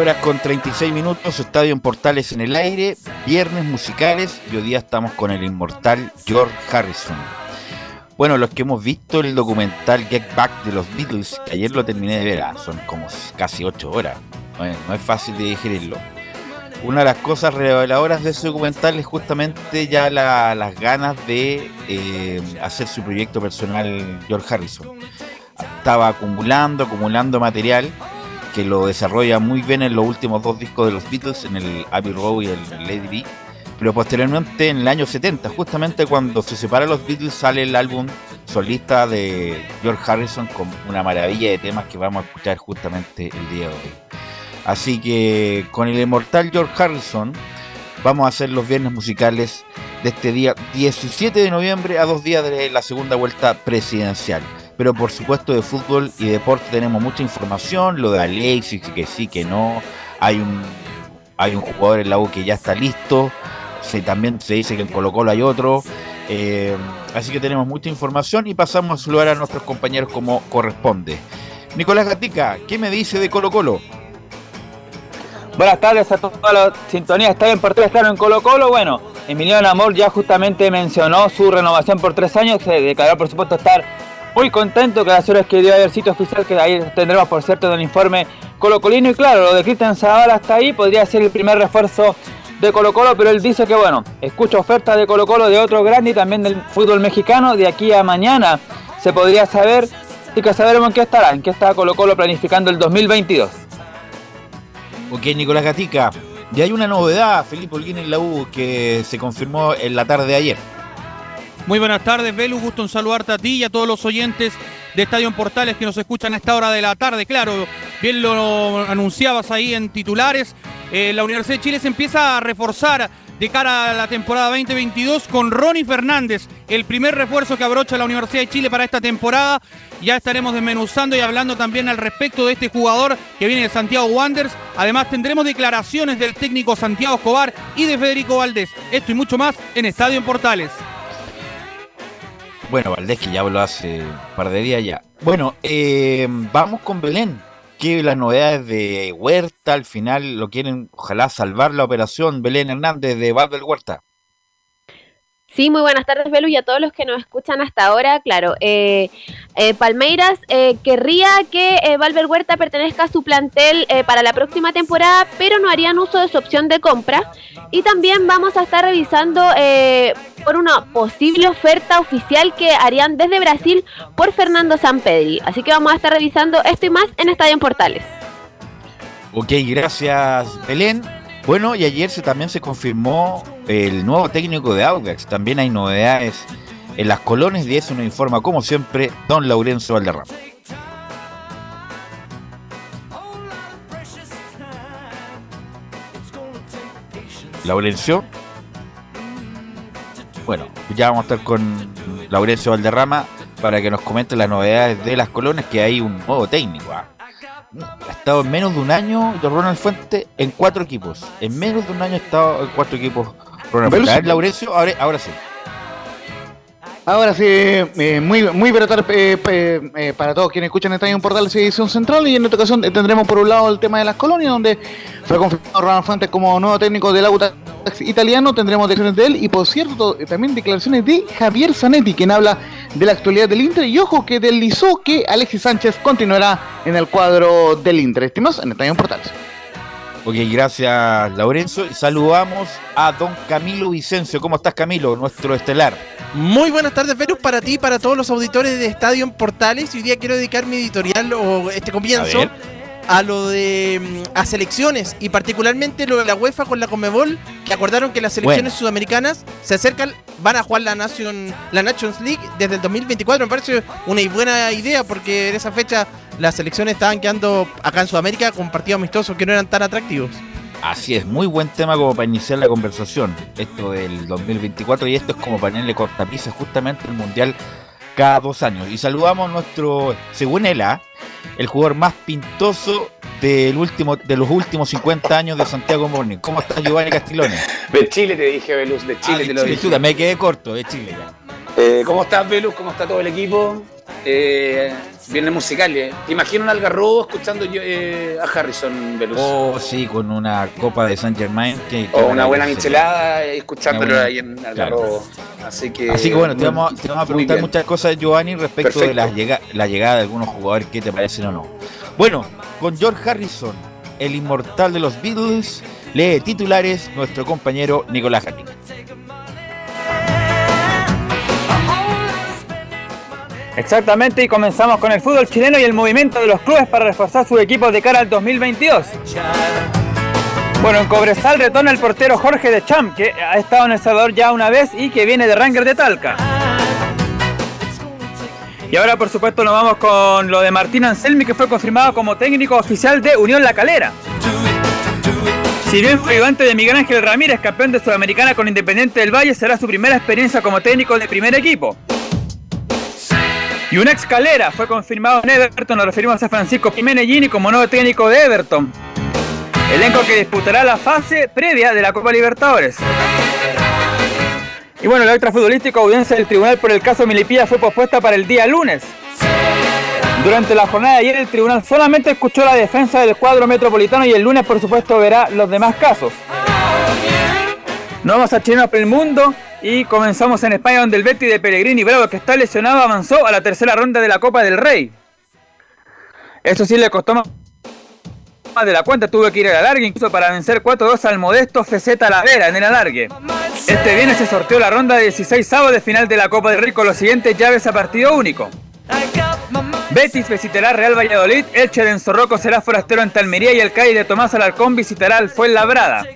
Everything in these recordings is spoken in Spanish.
Horas con 36 minutos, Estadio en Portales en el aire, viernes musicales y hoy día estamos con el inmortal George Harrison. Bueno, los que hemos visto el documental Get Back de los Beatles, que ayer lo terminé de ver, ah, son como casi 8 horas, no es, fácil de digerirlo. Una de las cosas reveladoras de ese documental es justamente ya las ganas de eh, hacer su proyecto personal George Harrison. Estaba acumulando, acumulando material que lo desarrolla muy bien en los últimos dos discos de los Beatles, en el Abbey Road y el Lady B. Pero posteriormente, en el año 70, justamente cuando se separa los Beatles, sale el álbum solista de George Harrison con una maravilla de temas que vamos a escuchar justamente el día de hoy. Así que con el inmortal George Harrison vamos a hacer los viernes musicales de este día 17 de noviembre a dos días de la segunda vuelta presidencial pero por supuesto de fútbol y deporte tenemos mucha información, lo de Alexis, que sí, que no, hay un, hay un jugador en la U que ya está listo, se, también se dice que en Colo Colo hay otro, eh, así que tenemos mucha información y pasamos a saludar a nuestros compañeros como corresponde. Nicolás Gatica, ¿qué me dice de Colo Colo? Buenas tardes a toda la sintonía, está en partido estar en Colo Colo, bueno, Emiliano Amor ya justamente mencionó su renovación por tres años, se declaró por supuesto estar muy contento que las horas que dio el sitio oficial, que ahí tendremos por cierto del informe Colo Colino. Y claro, lo de Cristian Zavala hasta ahí podría ser el primer refuerzo de Colo Colo, pero él dice que bueno, escucha ofertas de Colo Colo de otro grande y también del fútbol mexicano. De aquí a mañana se podría saber y que sabremos en qué estará, en qué está Colo Colo planificando el 2022. Ok, Nicolás Gatica. Y hay una novedad, Felipe Holguín en la U, que se confirmó en la tarde de ayer. Muy buenas tardes, Belu. Gusto en saludarte a ti y a todos los oyentes de Estadio Portales que nos escuchan a esta hora de la tarde. Claro, bien lo anunciabas ahí en titulares. Eh, la Universidad de Chile se empieza a reforzar de cara a la temporada 2022 con Ronnie Fernández, el primer refuerzo que abrocha la Universidad de Chile para esta temporada. Ya estaremos desmenuzando y hablando también al respecto de este jugador que viene de Santiago Wanderers. Además tendremos declaraciones del técnico Santiago Escobar y de Federico Valdés. Esto y mucho más en Estadio Portales. Bueno, Valdés que ya habló hace un par de días ya. Bueno, eh, vamos con Belén. Que las novedades de Huerta al final lo quieren, ojalá salvar la operación. Belén Hernández de Valver Huerta. Sí, muy buenas tardes, Belu, y a todos los que nos escuchan hasta ahora. Claro, eh, eh, Palmeiras eh, querría que Valver Huerta pertenezca a su plantel para la próxima temporada, pero no harían uso de su opción de compra. Y también vamos a estar revisando por una posible oferta oficial que harían desde Brasil por Fernando Sampedri. Así que vamos a estar revisando esto y más en Estadio en Portales. Ok, gracias, Belén. Bueno, y ayer se, también se confirmó el nuevo técnico de Audax. También hay novedades en las colonias y eso nos informa, como siempre, don Laurencio Valderrama. Laurencio. Bueno, ya vamos a estar con Laurencio Valderrama para que nos comente las novedades de las colonias, que hay un nuevo técnico. ¿ah? Ha estado en menos de un año Ronald Fuente en cuatro equipos. En menos de un año ha estado en cuatro equipos Ronald Fuente. A ver, Laurencio, ahora, ahora sí. Ahora sí, eh, muy, muy eh, eh, para todos quienes escuchan esta en Portal de Edición Central y en esta ocasión tendremos por un lado el tema de las colonias, donde fue confirmado Ronald Fuentes como nuevo técnico del auto italiano, tendremos declaraciones de él y por cierto también declaraciones de Javier Zanetti, quien habla de la actualidad del Inter y ojo que deslizó que Alexis Sánchez continuará en el cuadro del Inter. Estimados en Estadio Portal. Ok, gracias Lorenzo. Saludamos a don Camilo Vicencio. ¿Cómo estás Camilo, nuestro estelar? Muy buenas tardes, Verus, para ti y para todos los auditores de Estadio en Portales. Hoy día quiero dedicar mi editorial o este comienzo a, lo de mm, a selecciones y particularmente lo de la UEFA con la Comebol, que acordaron que las selecciones sudamericanas se acercan, van a jugar la Nation, la Nations League desde el 2024. Me parece una buena idea porque en esa fecha las selecciones estaban quedando acá en Sudamérica con partidos amistosos que no eran tan atractivos. Así es, muy buen tema como para iniciar la conversación, esto del 2024 y esto es como para ponerle cortapisas justamente el Mundial cada dos años. Y saludamos a nuestro, según él, ¿ah? el jugador más pintoso del último, de los últimos 50 años de Santiago Morning. ¿Cómo está Giovanni Castilone? De Chile te dije, Velus, de Chile ah, te lo dije. me quedé corto, de Chile ya. Eh, ¿Cómo estás, Velus? ¿Cómo está todo el equipo? Eh, Viernes musical, ¿eh? ¿Te imaginas un algarrobo escuchando eh, a Harrison Velus? Oh, sí, con una copa de Saint Germain. o una buena michelada escuchándolo ahí en algarrobo. Así que. Así que bueno, te vamos, te vamos a preguntar muchas cosas, Giovanni, respecto de la, la llegada de algunos jugadores, ¿qué te parecen o no? Bueno, con George Harrison, el inmortal de los Beatles, lee titulares nuestro compañero Nicolás Hattic. Exactamente, y comenzamos con el fútbol chileno y el movimiento de los clubes para reforzar sus equipos de cara al 2022. Bueno, en Cobresal retorna el portero Jorge de Champ, que ha estado en El Salvador ya una vez y que viene de Ranger de Talca. Y ahora, por supuesto, nos vamos con lo de Martín Anselmi, que fue confirmado como técnico oficial de Unión La Calera. Si bien fue ayudante de Miguel Ángel Ramírez, campeón de Sudamericana con Independiente del Valle, será su primera experiencia como técnico de primer equipo. Y una escalera fue confirmado en Everton, nos referimos a Francisco Pimenellini como nuevo técnico de Everton. Elenco que disputará la fase previa de la Copa Libertadores. Y bueno, la otra futbolística audiencia del tribunal por el caso Milipilla fue pospuesta para el día lunes. Durante la jornada de ayer el tribunal solamente escuchó la defensa del cuadro metropolitano y el lunes por supuesto verá los demás casos. Nos vamos a Chile por el mundo y comenzamos en España donde el Betty de Pellegrini Bravo que está lesionado avanzó a la tercera ronda de la Copa del Rey. Eso sí le costó más de la cuenta, tuvo que ir al alargue incluso para vencer 4-2 al modesto FZ Vera en el alargue. Este viernes se sorteó la ronda de 16 sábados de final de la Copa del Rey con los siguientes llaves a partido único. Betis visitará Real Valladolid, Elche de Enzorroco será forastero ante Almería y el CAI de Tomás Alarcón visitará al Fuenlabrada.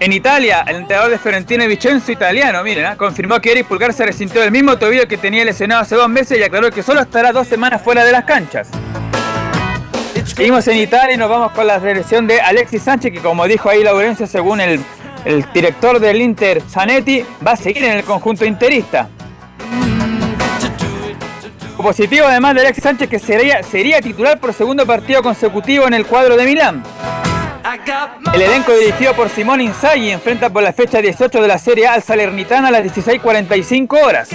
En Italia, el entrenador de Fiorentina Vicenzo italiano, miren, ¿eh? confirmó que Eric Pulgar se resintió del mismo tobillo que tenía lesionado hace dos meses y aclaró que solo estará dos semanas fuera de las canchas. Seguimos en Italia y nos vamos con la selección de Alexis Sánchez, que como dijo ahí Laurencio, según el, director del Inter, Zanetti, va a seguir en el conjunto interista. Positivo además de Alexis Sánchez que sería, sería titular por segundo partido consecutivo en el cuadro de Milán. El elenco dirigido por Simón Inzaghi enfrenta por la fecha 18 de la Serie al Salernitana a las 16.45 horas.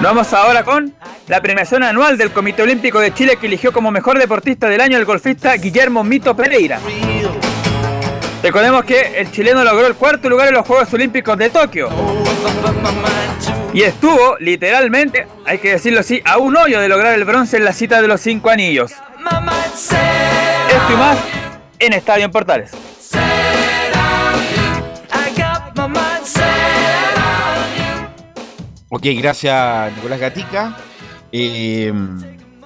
Vamos ahora con la premiación anual del Comité Olímpico de Chile que eligió como mejor deportista del año el golfista Guillermo Mito Pereira. Recordemos que el chileno logró el cuarto lugar en los Juegos Olímpicos de Tokio. Y estuvo, literalmente, hay que decirlo así, a un hoyo de lograr el bronce en la cita de los cinco anillos. Esto y más en Estadio en Portales. Ok, gracias Nicolás Gatica. Eh,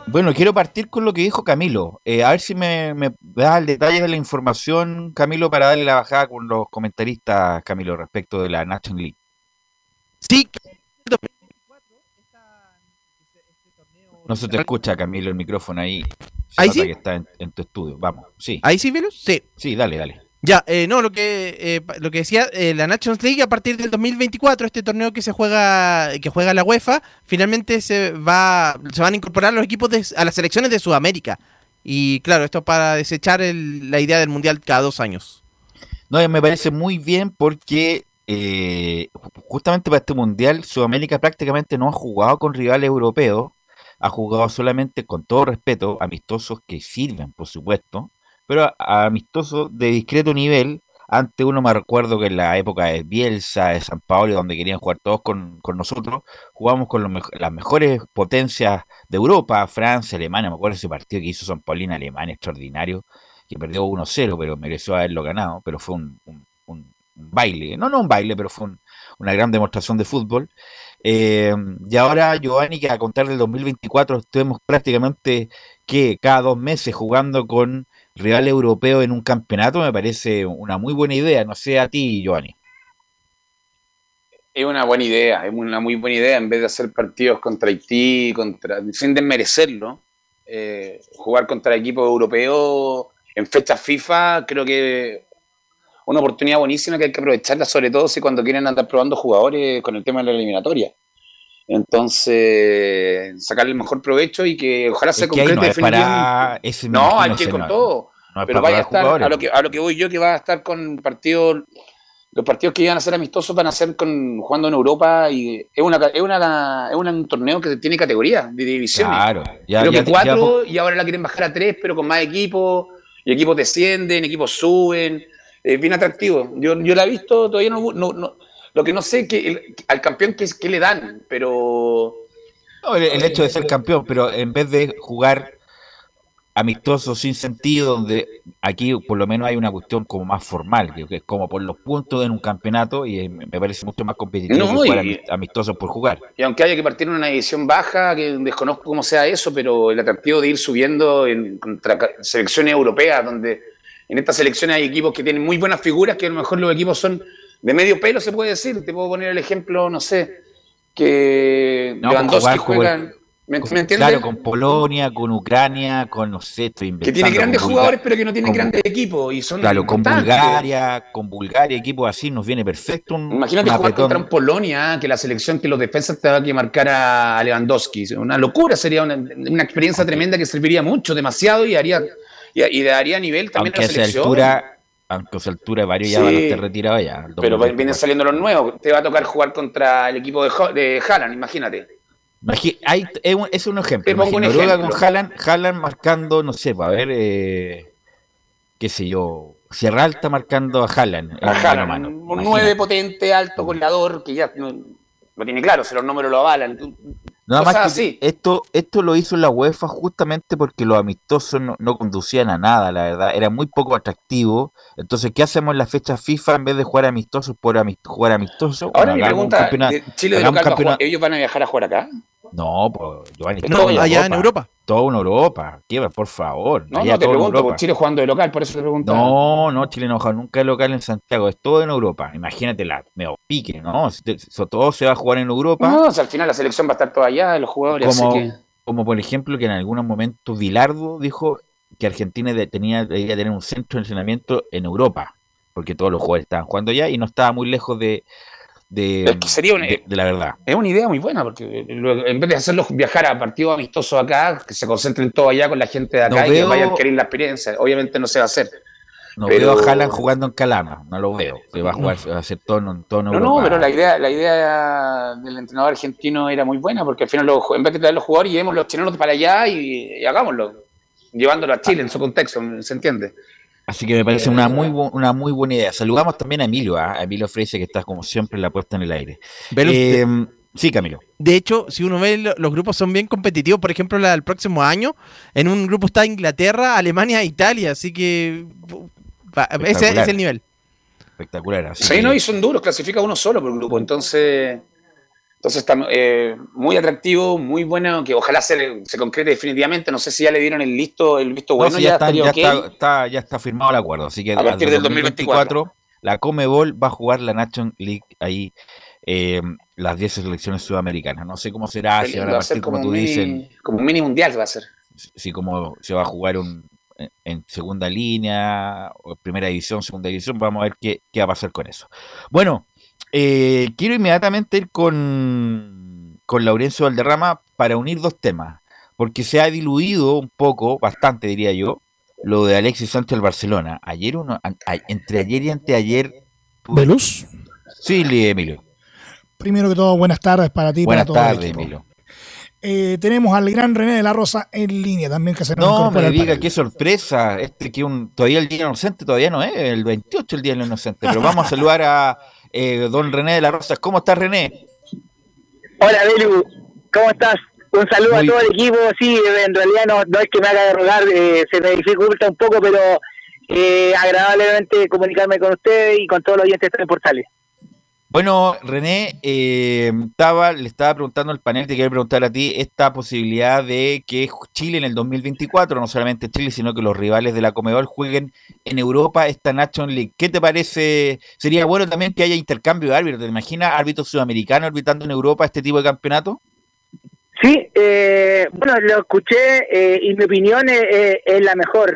bueno, quiero partir con lo que dijo Camilo. Eh, a ver si me, me da el detalle de la información, Camilo, para darle la bajada con los comentaristas, Camilo, respecto de la National League. Sí. No se te escucha, Camilo, el micrófono ahí. ¿Ahí sí? que está en, en tu estudio. Vamos, sí. ¿Ahí sí, Velus? Sí. Sí, dale, dale. Ya, eh, no, lo que eh, lo que decía, eh, la Nations League a partir del 2024, este torneo que se juega que juega la UEFA, finalmente se va se van a incorporar los equipos de- a las selecciones de Sudamérica. Y claro, esto para desechar el- la idea del mundial cada dos años. No, me parece muy bien porque ju- justamente para este mundial, Sudamérica prácticamente no ha jugado con rivales europeos, ha jugado solamente, con todo respeto, amistosos que sirven, por supuesto, pero amistosos de discreto nivel. Ante uno me recuerdo que en la época de Bielsa, de San Paolo, donde querían jugar todos con, con nosotros, jugamos con las mejores potencias de Europa, Francia, Alemania. Me acuerdo ese partido que hizo San Paulín Alemania, extraordinario, que perdió 1-0, pero mereció haberlo ganado, pero fue un- un- un baile, no, no un baile, pero fue un- una gran demostración de fútbol. Eh, y ahora, Giovanni, que a contar del 2024 estuvimos prácticamente que cada dos meses jugando con rival europeo en un campeonato, me parece una muy buena idea. No sé a ti, Giovanni. Es una buena idea, es una muy buena idea en vez de hacer partidos contra Haití, contra, sin desmerecerlo, eh, jugar contra equipos europeos en fechas FIFA, creo que una oportunidad buenísima que hay que aprovecharla, sobre todo si cuando quieren andar probando jugadores con el tema de la eliminatoria. Entonces, sacarle el mejor provecho y que ojalá se Es ahí concrete no es para No, hay que ir se con no- todo. no pero vaya a estar, a lo, que, a lo que voy yo, que va a estar con partidos, los partidos que iban a ser amistosos van a ser con, jugando en Europa y es, una, es, una, es un torneo que tiene categoría de divisiones. Claro, ya, Creo ya- que ya- cuatro y ahora la quieren bajar a tres, pero con más equipos, y equipos descienden, equipos suben, es bien atractivo. Yo, yo la he visto, todavía no, no, no- lo que no sé que el- al campeón qué, qué le dan, pero No, el, el hecho de ser campeón, pero en vez de jugar amistoso sin sentido, donde aquí por lo menos hay una cuestión como más formal, que que es como por los puntos en un campeonato y eh, me parece mucho más competitivo No, que jugar y- por jugar. Y aunque haya que partir en una división baja, que desconozco cómo sea eso, pero el atractivo de ir subiendo en, contra selecciones europeas, donde en estas selecciones hay equipos que tienen muy buenas figuras, que a lo mejor los equipos son de medio pelo, se puede decir. Te puedo poner el ejemplo, no sé, que No, Lewandowski jugar como el- juega. ¿Me, entiendes? Claro, con Polonia, con Ucrania, con no sé, estoy que tiene grandes jugadores, pero que no tienen con- grandes equipos. Y son Claro, con. Bulgaria, con Bulgaria, equipos así, nos viene perfecto un, Imagínate un jugar contra un Polonia, que la selección, que los defensas te va a que marcar a Lewandowski. Una locura, sería una, una experiencia tremenda que serviría mucho, demasiado, y haría y, y daría nivel también aunque a a la selección. altura, aunque a esa altura varios ya van a estar retirados ya. pero 2024. vienen saliendo los nuevos. Te va a tocar jugar contra el equipo de, Ho- de Haaland, imagínate. Hay- es, un, es un ejemplo. Te pongo un ejemplo. con Haaland, Haaland marcando, no sé, para ver, eh, qué sé yo, Sierra Alta marcando a Haaland. A a Haaland, mano. un, un Imagínate. nueve potente, alto, goleador, que ya no, lo tiene claro, si los números lo avalan. Nada más que así. esto, esto lo hizo la UEFA justamente porque los amistosos no, no conducían a nada, la verdad, era muy poco atractivo. Entonces, ¿qué hacemos en la fecha FIFA en vez de jugar amistosos por amist- jugar amistosos? Ahora Bueno, mi pregunta, campeonato- ¿de Chile de local, campeonato- ¿ellos van a viajar a jugar acá? No, pues, Giovanni, No, allá en Europa. Todo en Europa. ¿Qué? Por favor. No, allá no te pregunto, por Chile jugando de local, por eso te pregunto. No, no, Chile no juega nunca de local en Santiago, es todo en Europa. Imagínate la medio pique, ¿no? Todo se va a jugar en Europa, No, o sea, al final la selección va a estar toda allá, los jugadores, como, así que... como por ejemplo que en algunos momentos Vilardo dijo que Argentina tenía, debería tener un centro de entrenamiento en Europa, porque todos los jugadores estaban jugando allá y no estaba muy lejos de, de, sería de, la verdad. Es una idea muy buena, porque en vez de hacerlos viajar a partidos amistosos acá, que se concentren todo allá con la gente de acá y que vayan a adquirir la experiencia, obviamente no se va a hacer. No veo a Haaland jugando en Calama, no lo veo. Que va a jugar, va a hacer todo, en No, no, pero la idea, la idea del entrenador argentino era muy buena, porque al final en vez de traer los jugadores, llevemos los chilenos para allá y, hagámoslo, llevándolo a Chile en su contexto, ¿se entiende? Así que me parece una muy, una muy buena idea. Saludamos también a Emilio, ¿ah? a Emilio Freise, que está como siempre en la puesta en el aire. Eh, sí, Camilo. De hecho, si uno ve, los grupos son bien competitivos. Por ejemplo, el próximo año, en un grupo está Inglaterra, Alemania e Italia. Así que ese es el nivel. Espectacular. sí, no, y son duros, clasifica uno solo por grupo, entonces, entonces está eh, muy atractivo, muy bueno, que ojalá se, se, concrete definitivamente. No sé si ya le dieron el listo, el visto bueno. ya, está, ya, está, firmado el acuerdo, así que a partir del 2024, la Comebol va a jugar la Nation League ahí. Eh, las 10 selecciones sudamericanas. No sé cómo será, si van a partir como, tú dices. Como un mini mundial va a ser. Sí, como se va a jugar un, en segunda línea, o primera división, segunda división, vamos a ver qué, va a pasar con eso. Bueno, eh, quiero inmediatamente ir con, con Laurencio Valderrama para unir dos temas, porque se ha diluido un poco, bastante diría yo, lo de Alexis Sánchez del Barcelona. Ayer uno, entre ayer y anteayer. ¿Veluz? Sí, Emilio. Primero que todo, buenas tardes para ti para todo tardes, Emilio. Eh, tenemos al gran René de la Rosa en línea también que se nos No me diga qué sorpresa, este que un todavía el día inocente todavía no es, el 28 el día inocente, pero vamos a saludar a eh, don René de la Rosa. ¿Cómo estás René? Hola Belu, ¿cómo estás? Un saludo a todo el equipo, sí, en realidad no, no es que me haga derrogar, eh, se me dificulta un poco, pero agradablemente comunicarme con ustedes y con todos los oyentes de Portales. Bueno, René, eh, estaba, le estaba preguntando al panel, te quiero preguntar a ti, esta posibilidad de que Chile en el 2024, no solamente Chile, sino que los rivales de la Comebol jueguen en Europa esta National League. ¿Qué te parece? Sería bueno también que haya intercambio de árbitros. ¿Te imaginas árbitros sudamericanos arbitando en Europa este tipo de campeonato? Sí, eh, bueno, lo escuché eh, y mi opinión es, es la mejor.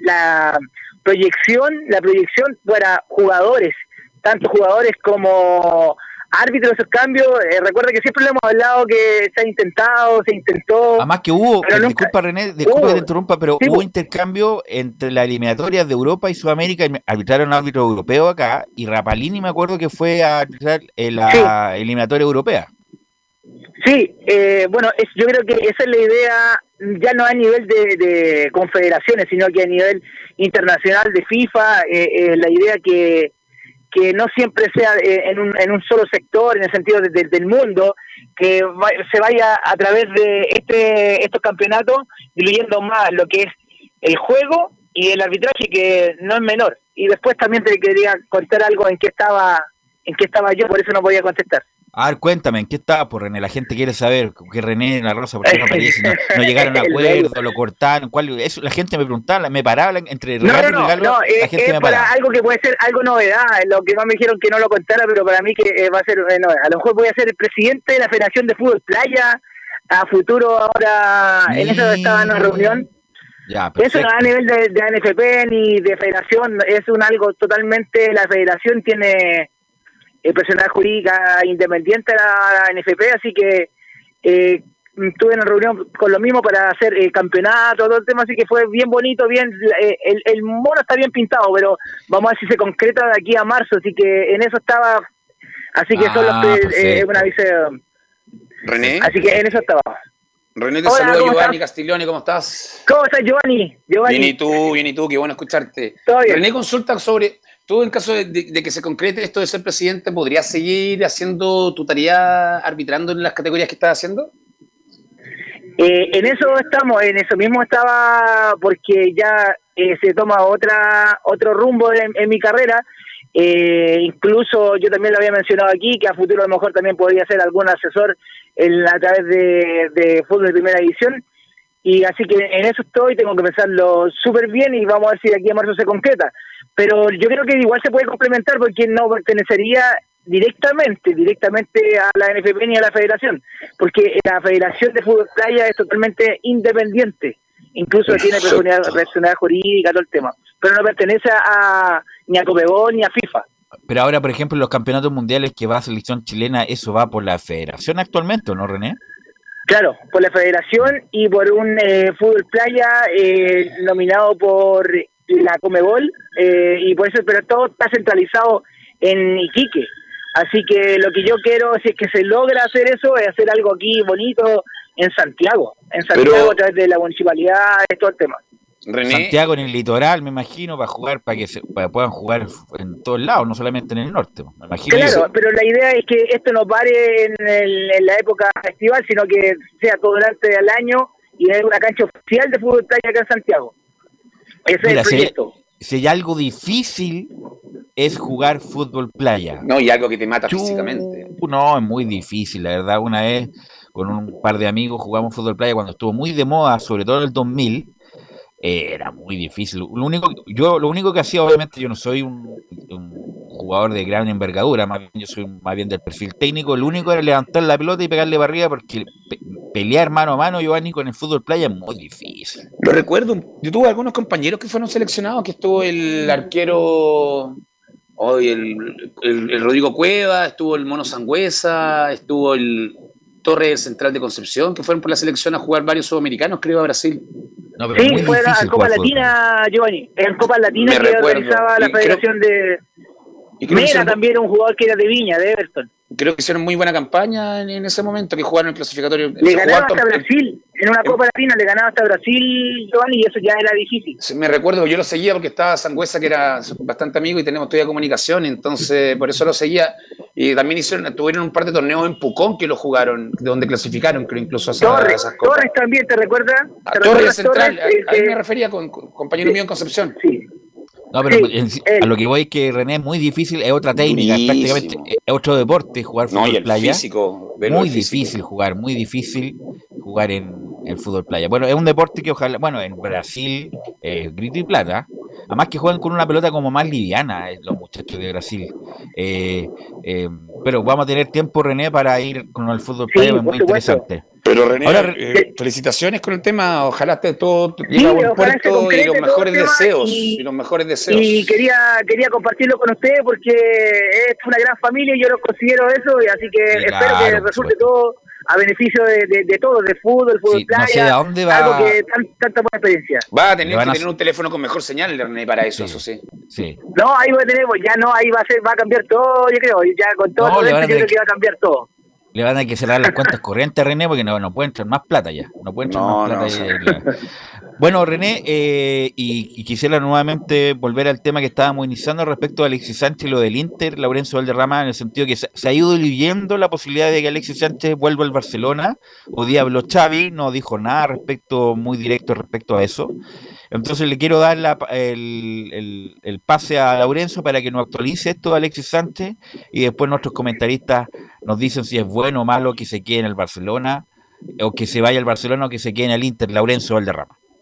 la proyección, la proyección para jugadores tanto jugadores como árbitros esos cambios, eh, recuerda que siempre le hemos hablado que se ha intentado, se intentó. Además que hubo, disculpa René, disculpa que te interrumpa, pero hubo pues. intercambio entre las eliminatorias de Europa y Sudamérica, arbitraron árbitro europeo acá, y Rapalini me acuerdo que fue a arbitrar en la eliminatoria europea. Sí, eh, bueno, yo creo que esa es la idea, ya no a nivel de, confederaciones, sino que a nivel internacional de FIFA, eh, la idea que que no siempre sea eh, en un, en un solo sector, en el sentido del mundo, que se vaya a través de este estos campeonatos diluyendo más lo que es el juego y el arbitraje, que no es menor. Y después también te quería contar algo en qué estaba en qué estaba yo, por eso no podía contestar. A ver, cuéntame, ¿en qué estaba por René? La gente quiere saber que René en la Rosa, porque no No, llegaron a acuerdo, lo cortaron. ¿cuál? Eso, la gente me preguntaba, me paraba entre regalo no, no, y regalo. No, es, para algo que puede ser algo novedad. Lo que más me dijeron que no lo contara, pero para mí que eh, va a ser eh, novedad. A lo mejor voy a ser el presidente de la Federación de Fútbol Playa. A futuro, ahora, en eso estaba en una reunión. Ya, eso no a nivel de, de ANFP ni de federación, es un algo totalmente, la federación tiene el personal jurídica independiente de la, NFP, así que eh, estuve en reunión con lo mismo para hacer el campeonato, todo el tema, así que fue bien bonito, bien eh, el, el mono está bien pintado, pero vamos a ver si se concreta de aquí a marzo, así que en eso estaba, así que solo ah, eh, una René. Así que en eso estaba. René, te saluda Giovanni Castiglione, ¿cómo estás? ¿Cómo estás, Giovanni? Giovanni? Bien y tú, bien y tú, qué bueno escucharte. René consulta sobre ¿Tú, en caso de, que se concrete esto de ser presidente, podrías seguir haciendo tu tarea arbitrando en las categorías que estás haciendo? Eh, en eso estamos, en eso mismo estaba, porque ya eh, se toma otra otro rumbo en, mi carrera. Eh, incluso yo también lo había mencionado aquí, que a futuro a lo mejor también podría ser algún asesor en, a través de, fútbol de primera división. Y así que en eso estoy, tengo que pensarlo súper bien y vamos a ver si de aquí a marzo se concreta pero yo creo que igual se puede complementar porque no pertenecería directamente, directamente a la NFP ni a la federación, porque la Federación de Fútbol Playa es totalmente independiente, incluso tiene personalidad, personalidad, jurídica, todo el tema, pero no pertenece a ni a Cobebón ni a FIFA. pero ahora, por ejemplo, los campeonatos mundiales que va a selección chilena, eso va por la federación actualmente, ¿o no, René? Claro, por la federación y por un eh, fútbol playa eh, nominado por la Comebol eh, y por eso, pero todo está centralizado en Iquique. Así que lo que yo quiero, si es que se logra hacer eso, es hacer algo aquí bonito en Santiago, en Santiago a través de la municipalidad, de todo el tema. Santiago en el litoral, me imagino, para jugar, para que se, puedan jugar en todos lados, no solamente en el norte. Me imagino claro, pero la idea es que esto no pare en, la época estival, sino que sea todo durante el año y haya una cancha oficial de fútbol playa acá en Santiago. Ese es el proyecto. Si, hay algo difícil es jugar fútbol playa. No, y algo que te mata físicamente. No, es muy difícil, la verdad. Una vez con un par de amigos jugamos fútbol playa cuando estuvo muy de moda, sobre todo en el 2000 era muy difícil. Lo único, yo lo único que hacía, obviamente, yo no soy un, jugador de gran envergadura, más bien, yo soy más bien del perfil técnico. Lo único era levantar la pelota y pegarle barriga porque pelear mano a mano, Giovanni, con el fútbol playa es muy difícil. Lo recuerdo, yo tuve algunos compañeros que fueron seleccionados, que estuvo el arquero, hoy el, Rodrigo Cueva, estuvo el Mono Sangüesa, estuvo el Torre Central de Concepción, que fueron por la selección a jugar varios sudamericanos, creo, a Brasil sí, fue la Copa Latina, Giovanni. En Copa Latina que organizaba la Federación de. Mera también un jugador que era de Viña, de Everton creo que hicieron muy buena campaña en, ese momento, que jugaron el clasificatorio. Le ganaba hasta Brasil, en una Copa Latina le ganaba hasta Brasil, Giovanni, y eso ya era difícil. me recuerdo, yo lo seguía porque estaba Sangüesa, que era bastante amigo y tenemos todavía comunicación, entonces por eso lo seguía. Y también hicieron, tuvieron un par de torneos en Pucón que lo jugaron, de donde clasificaron, creo incluso a, Torres, esas Torres también, ¿te recuerdas? A Torres Central, ahí me refería con, compañero mío en Concepción. Sí. No, pero a lo que voy es que René es muy difícil, es otra técnica, prácticamente es otro deporte jugar fútbol no, playa. Físico, muy difícil jugar, muy difícil jugar en, el fútbol playa. Bueno, es un deporte que ojalá, bueno, en Brasil, eh, grito y plata, además que juegan con una pelota como más liviana eh, los muchachos de Brasil. Eh, eh, pero vamos a tener tiempo, René, para ir con el fútbol playa, es muy interesante. Pero René, eh, felicitaciones con el tema, ojalá esté todo sí, a buen puerto y los mejores deseos. Y, los mejores deseos. Y quería, quería compartirlo con ustedes porque es una gran familia y yo lo considero eso, y así que espero que resulte todo a beneficio de, de, de todos, de fútbol, fútbol playa, dónde va... algo que tanta buena experiencia. Va a tener que tener un teléfono con mejor señal, René, para eso, eso sí. sí. No, ahí va a tener, ya no, ahí va a ser, va a cambiar todo, yo creo, ya con todo, no, esto, yo creo que va a cambiar todo le van a que cerrar las cuentas corrientes a René porque no, no puede entrar más plata ya. No puede entrar más plata. Bueno, René, eh, y, quisiera nuevamente volver al tema que estábamos iniciando respecto a Alexis Sánchez y lo del Inter, Laurencio Valderrama, en el sentido que se, ha ido diluyendo la posibilidad de que Alexis Sánchez vuelva al Barcelona. O Diablo Xavi no dijo nada respecto, muy directo respecto a eso. Entonces le quiero dar el, el, pase a Laurencio para que nos actualice esto Alexis Sánchez y después nuestros comentaristas nos dicen si es bueno o malo que se quede en el Barcelona o que se vaya al Barcelona o que se quede en el Inter, Laurencio Valderrama.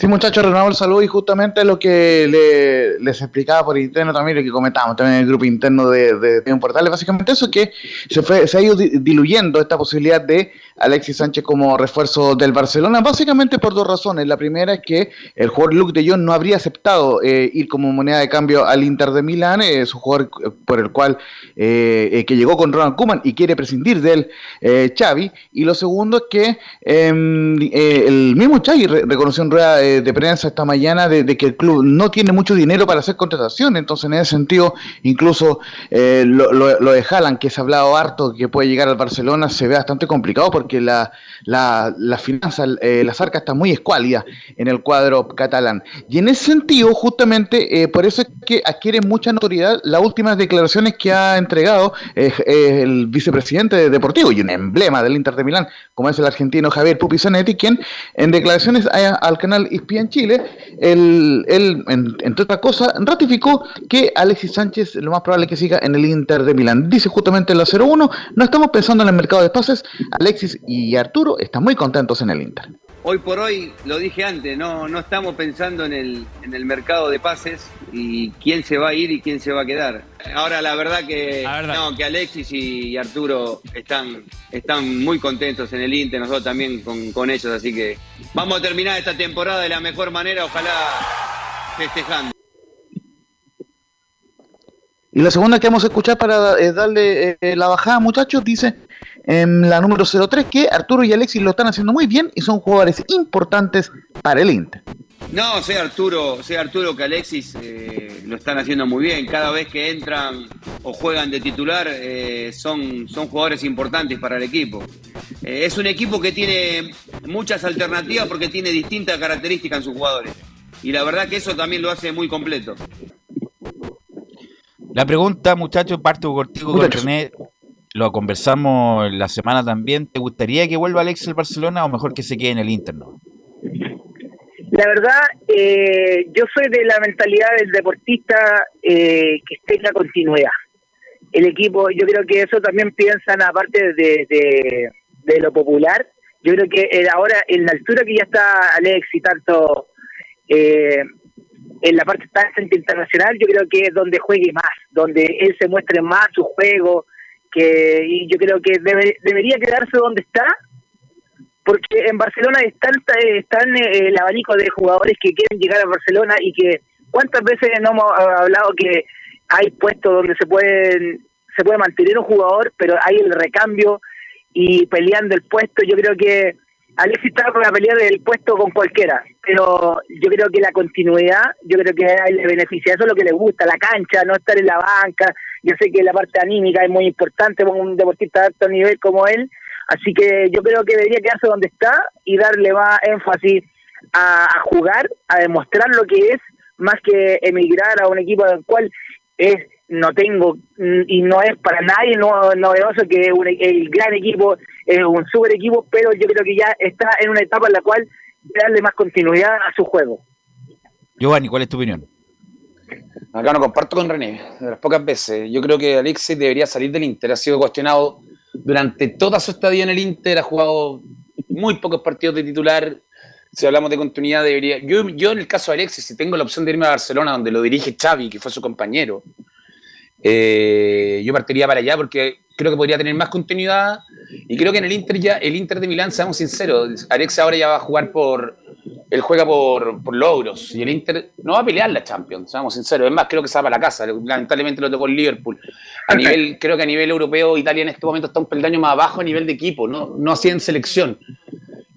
Sí, muchachos, renovamos el saludo y justamente lo que les explicaba por interno también, lo que comentábamos también en el grupo interno de, de, Portales, básicamente eso, que se, se ha ido diluyendo esta posibilidad de Alexis Sánchez como refuerzo del Barcelona, básicamente por dos razones. La primera es que el jugador Luke de Jong no habría aceptado eh, ir como moneda de cambio al Inter de Milán, es un jugador eh, por el cual eh, que llegó con Ronald Koeman y quiere prescindir de él Xavi. Y lo segundo es que em, el mismo Xavi reconoció en rueda de prensa esta mañana de, que el club no tiene mucho dinero para hacer contratación, entonces en ese sentido incluso lo, lo, de Haaland, que se ha hablado harto que puede llegar al Barcelona, se ve bastante complicado porque que la, la, la finanza, eh, la zarca está muy escuálida en el cuadro catalán. Y en ese sentido, justamente, eh, por eso es que adquiere mucha notoriedad las últimas declaraciones que ha entregado eh, el vicepresidente deportivo y un emblema del Inter de Milán, como es el argentino Javier Pupi Zanetti, quien en declaraciones al canal en Chile, él, entre otras cosas, ratificó que Alexis Sánchez lo más probable es que siga en el Inter de Milán. Dice justamente en la 01, no estamos pensando en el mercado de pases, Alexis y Arturo están muy contentos en el Inter. Hoy por hoy, lo dije antes, no, no estamos pensando en el, en el mercado de pases y quién se va a ir y quién se va a quedar. Ahora la verdad que, No, que Alexis y, Arturo están, están muy contentos en el Inter, nosotros también con, con ellos, así que vamos a terminar esta temporada de la mejor manera, ojalá festejando. Y la segunda que vamos a escuchar para darle la bajada, muchachos, dice en la número 03 que Arturo y Alexis lo están haciendo muy bien y son jugadores importantes para el Inter. No, sea Arturo, sea Arturo que Alexis eh, lo están haciendo muy bien. Cada vez que entran o juegan de titular eh, son, son jugadores importantes para el equipo. Eh, es un equipo que tiene muchas alternativas porque tiene distintas características en sus jugadores. Y la verdad que eso también lo hace muy completo. La pregunta, muchachos, parto contigo con René. Lo conversamos la semana también. ¿Te gustaría que vuelva Alexis al Barcelona o mejor que se quede en el Inter? La verdad, eh, yo soy de la mentalidad del deportista eh, que tenga continuidad. El equipo, yo creo que eso también piensan, aparte de, de, lo popular, yo creo que ahora en la altura que ya está Alex tanto eh, en la parte internacional, yo creo que es donde juegue más, donde él se muestre más su juego, que y yo creo que debería quedarse donde está porque en Barcelona están, están eh, el abanico de jugadores que quieren llegar a Barcelona y que cuántas veces no hemos hablado que hay puestos donde se pueden se puede mantener un jugador, pero hay el recambio y peleando el puesto. Yo creo que Alexis está para pelear el puesto con cualquiera, pero yo creo que la continuidad, yo creo que a le beneficia. Eso es lo que le gusta, la cancha, no estar en la banca. Yo sé que la parte anímica es muy importante para un deportista de alto nivel como él, Así que yo creo que debería quedarse donde está y darle más énfasis a, jugar, a demostrar lo que es, más que emigrar a un equipo del cual es no tengo y no es para nadie no, novedoso que el gran equipo es un super equipo, pero yo creo que ya está en una etapa en la cual darle más continuidad a su juego. Giovanni, ¿cuál es tu opinión? Acá no comparto con René, de las pocas veces. Yo creo que Alexis debería salir del Inter. Ha sido cuestionado durante toda su estadía en el Inter, ha jugado muy pocos partidos de titular. Si hablamos de continuidad, debería. Yo, yo en el caso de Alexis, si tengo la opción de irme a Barcelona, donde lo dirige Xavi, que fue su compañero, eh, yo partiría para allá porque creo que podría tener más continuidad. Y creo que en el Inter ya, el Inter de Milán, seamos sinceros, Alexis ahora ya va a jugar por. Él juega por, por logros y el Inter no va a pelear la Champions, seamos sinceros. Es más, creo que se va para la casa. Lamentablemente lo tocó el Liverpool a nivel, creo que a nivel europeo, Italia en este momento está un peldaño más abajo a nivel de equipo, no, no así en selección.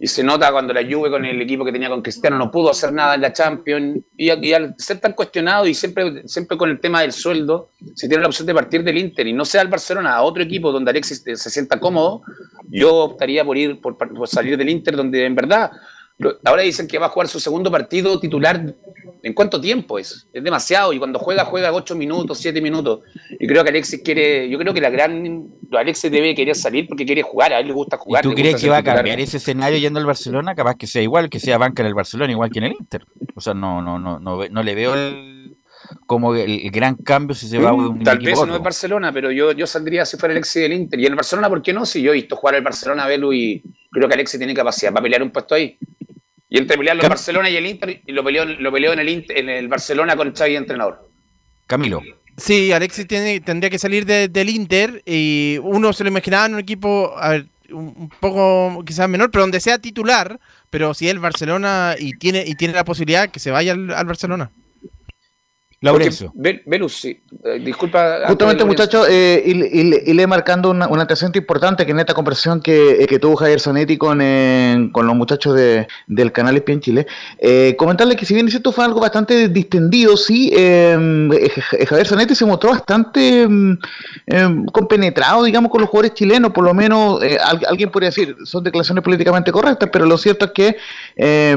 Y se nota cuando la Juve con el equipo que tenía con Cristiano no pudo hacer nada en la Champions. Y, al ser tan cuestionado y siempre, siempre con el tema del sueldo, si tiene la opción de partir del Inter y no sea el Barcelona a otro equipo donde Alexis se sienta cómodo, yo optaría por ir por salir del Inter donde en verdad Ahora dicen que va a jugar su segundo partido titular. ¿En cuánto tiempo es? Es demasiado. Y cuando juega, juega 8 minutos, 7 minutos. Y creo que Alexis quiere. Yo creo que la gran. Alexis debe querer salir porque quiere jugar. A él le gusta jugar. ¿Y tú crees que va a cambiar ese escenario yendo al Barcelona? Capaz que sea igual, que sea banca en el Barcelona, igual que en el Inter. O sea, no, no, no, no, no le veo el, como el, gran cambio si se va a un Tal vez no es Barcelona, pero yo, yo saldría si fuera Alexis del Inter. Y en el Barcelona, ¿por qué no? Si yo he visto jugar al Barcelona, Belu, y creo que Alexis tiene capacidad para pelear un puesto ahí. Y entre pelear los Barcelona y el Inter, y lo peleó, lo peleó en, el en el Barcelona con Xavi entrenador. Camilo. Sí, Alexis tiene, tendría que salir del Inter y uno se lo imaginaba en un equipo un, poco quizás menor, pero donde sea titular, pero si es el Barcelona y tiene y tiene la posibilidad que se vaya al Barcelona. Laurencio. Velus, sí. Eh, disculpa. Justamente, muchachos, eh, y, le marcando una, un antecedente importante que en esta conversación que, eh, tuvo Javier Zanetti con, con los muchachos de, del canal ESPN Chile, comentarle que si bien esto fue algo bastante distendido, sí, Javier Zanetti se mostró bastante mm, compenetrado, digamos, con los jugadores chilenos, por lo menos alguien podría decir, son declaraciones políticamente correctas, pero lo cierto es que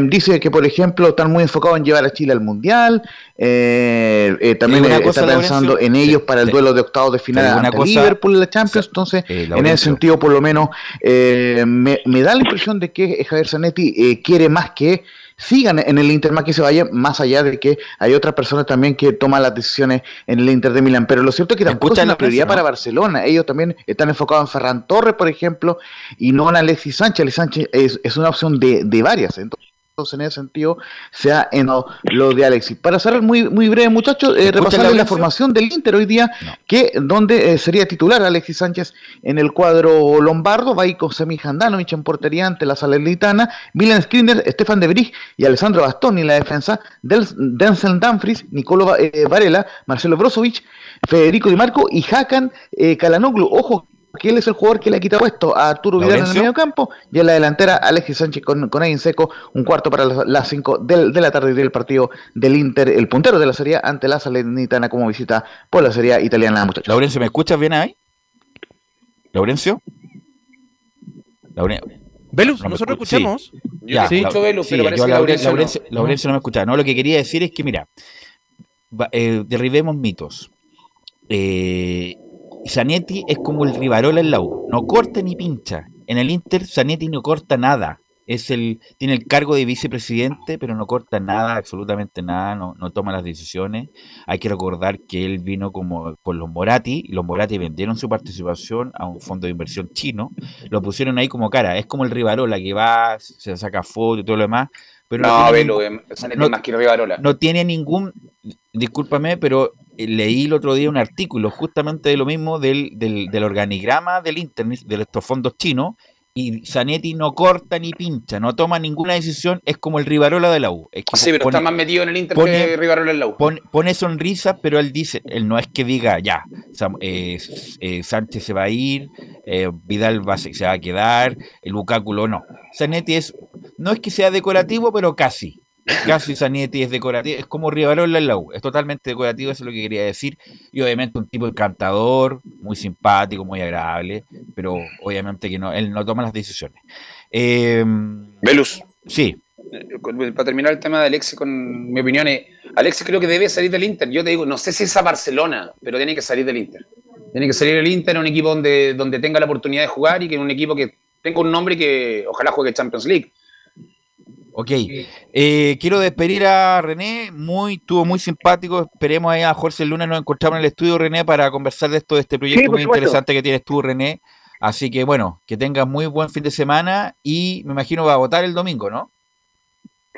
dice que, por ejemplo, están muy enfocados en llevar a Chile al Mundial, eh, eh, también está pensando en ellos para el duelo de octavos de final ante Liverpool en la Champions. Entonces, eh, en ese sentido, por lo menos, me, da la impresión de que Javier Zanetti quiere más que sigan en el Inter más que se vaya, más allá de que hay otras personas también que toman las decisiones en el Inter de Milán. Pero lo cierto es que tampoco es una prioridad para Barcelona. Ellos también están enfocados en Ferran Torres, por ejemplo, y no en Alexis Sánchez. Alexis Sánchez es, una opción de, de varias. Entonces, en ese sentido sea en lo, de Alexis. Para cerrar muy, muy breve, muchachos, eh, la formación del Inter hoy día, que donde eh, sería titular Alexis Sánchez en el cuadro lombardo, va ahí con Semi Handanovic en portería ante la Salernitana, Milan Skriniar, Stefan de Brig y Alessandro Bastoni en la defensa, Del, Denzel Dumfries, Nicolo eh, Varela, Marcelo Brozovic, Federico Di Marco y Hakan eh, Kalanoglu. Ojo que él es el jugador que le ha quitado puesto a Arturo Vidal en el medio campo y en la delantera Alexis Sánchez con, con en seco, un cuarto para las 5 de, la tarde del partido del Inter, el puntero de la Serie ante la Salernitana como visita por la Serie italiana, muchachos. Laurencio, ¿me escuchas bien ahí? ¿Laurencio? Laurencio. Velus, nosotros escuchamos. Yo escucho Velus, pero parece que Laurencio, no. me escucha. No, lo que quería decir es que, mira, eh, derribemos mitos. Eh, Zanetti es como el Rivarola en la U, no corta ni pincha. En el Inter Zanetti no corta nada. Es el, tiene el cargo de vicepresidente, pero no corta nada, absolutamente nada, no, no toma las decisiones. Hay que recordar que él vino como con los Morati, y los Morati vendieron su participación a un fondo de inversión chino, lo pusieron ahí como cara, es como el Rivarola que va, se saca foto y todo lo demás, pero no, no, tiene, no, más que Rivarola. no tiene ningún, discúlpame, pero leí el otro día un artículo justamente de lo mismo del, del, del organigrama del Internet, de estos fondos chinos, y Zanetti no corta ni pincha, no toma ninguna decisión, es como el Rivarola de la U. sí, pero está más metido en el Inter que Rivarola en la U. Pone, sonrisa, pero él dice, él no es que diga, ya, eh, eh, Sánchez se va a ir, Vidal va, se, va a quedar, el Bucáculo no. Zanetti es, no es que sea decorativo, pero casi. Casi Zanetti es decorativo, es como Rivarola en la U, es totalmente decorativo, eso es lo que quería decir. Y obviamente un tipo encantador, muy simpático, muy agradable, pero obviamente que no, él no toma las decisiones. Eh, Velus. Sí. Para terminar el tema de Alexis, con mi opinión, es, Alexis creo que debe salir del Inter. Yo te digo, no sé si es a Barcelona, pero tiene que salir del Inter. Tiene que salir del Inter, un equipo donde, donde tenga la oportunidad de jugar y que un equipo que tenga un nombre que ojalá juegue Champions League Ok, eh, quiero despedir a René, muy, estuvo muy simpático, esperemos ahí a Jorge el lunes nos encontramos en el estudio René para conversar de esto, de este proyecto muy interesante que tienes tú René, así que bueno, que tengas muy buen fin de semana y me imagino va a votar el domingo, ¿no?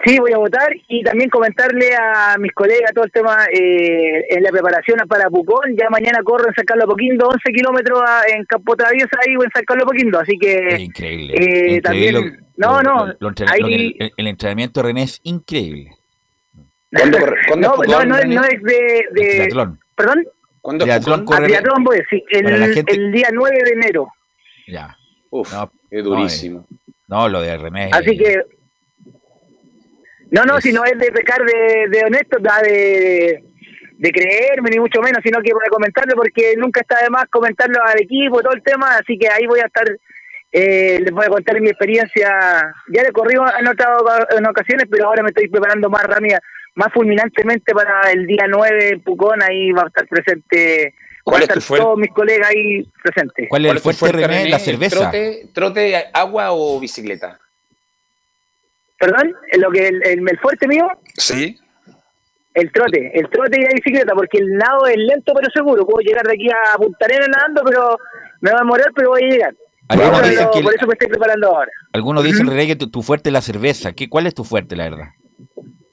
Sí, voy a votar y también comentarle a mis colegas todo el tema eh, en la preparación para Pucón. Ya mañana corro en San Carlos Poquindo, 11 kilómetros en Campo Traviesa ahí en San Carlos Poquindo. Así que. increíble. Eh, también, no, no. el, entrenamiento René es increíble. ¿Cuándo, no, no, no, no, es de. de ¿Perdón? ¿Cuándo triatlón, corre, triatlón voy, sí, el, el, día 9 de enero. Ya. Uf, es durísimo. No, lo de René. Así que no, no, si no es de pecar de, de honesto, de, de creerme, ni mucho menos, sino que voy a comentarlo porque nunca está de más comentarlo al equipo, todo el tema, así que ahí voy a estar, eh, les voy a contar mi experiencia. Ya le corrí en, otras, en ocasiones, pero ahora me estoy preparando más rápida, más fulminantemente para el día 9 en Pucón, ahí va a estar presente. ¿Cuál es todos mis colegas ahí presentes. ¿Cuál es el fuerte, René? La cerveza. Trote, trote, agua o bicicleta? ¿Perdón? ¿Lo que el, el, fuerte mío? Sí. El trote, el trote y la bicicleta, porque el nado es lento pero seguro. Puedo llegar de aquí a Punta Arenas nadando, pero me va a morir, pero voy a llegar. Algunos dicen que por eso me estoy preparando ahora. Algunos dicen, René, que tu, fuerte es la cerveza. ¿Qué, ¿Cuál es tu fuerte, la verdad?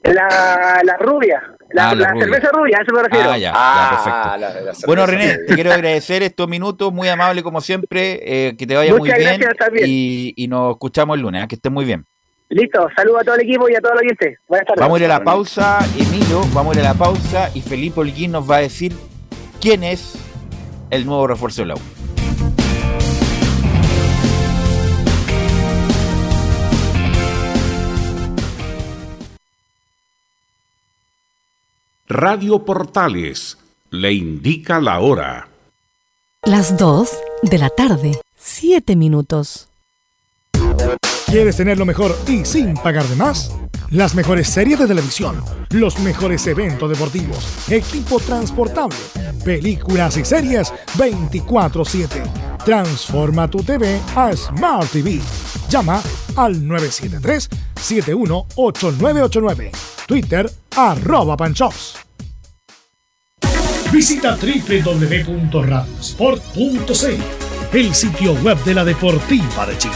La, la rubia. La, ah, la, cerveza rubia, a eso me refiero. Ah, ya, ah, perfecto. bueno, René, te quiero agradecer estos minutos, muy amable como siempre, eh, que te vaya muy bien, y, y, nos escuchamos el lunes, ¿eh? que estés muy bien. Listo, saludo a todo el equipo y a todos los oyentes. Buenas tardes. Vamos a ir a la pausa, Emilio, vamos a ir a la pausa y Felipe Holguín nos va a decir quién es el nuevo refuerzo de la U. Radio Portales le indica la hora. Las 2 de la tarde, 7 minutos. ¿Quieres tener lo mejor y sin pagar de más? Las mejores series de televisión, los mejores eventos deportivos, equipo transportable, películas y series 24/7. Transforma tu TV a Smart TV. Llama al 973-718989. Twitter arroba panchops. Visita www.radiosport.cl, el sitio web de la Deportiva de Chile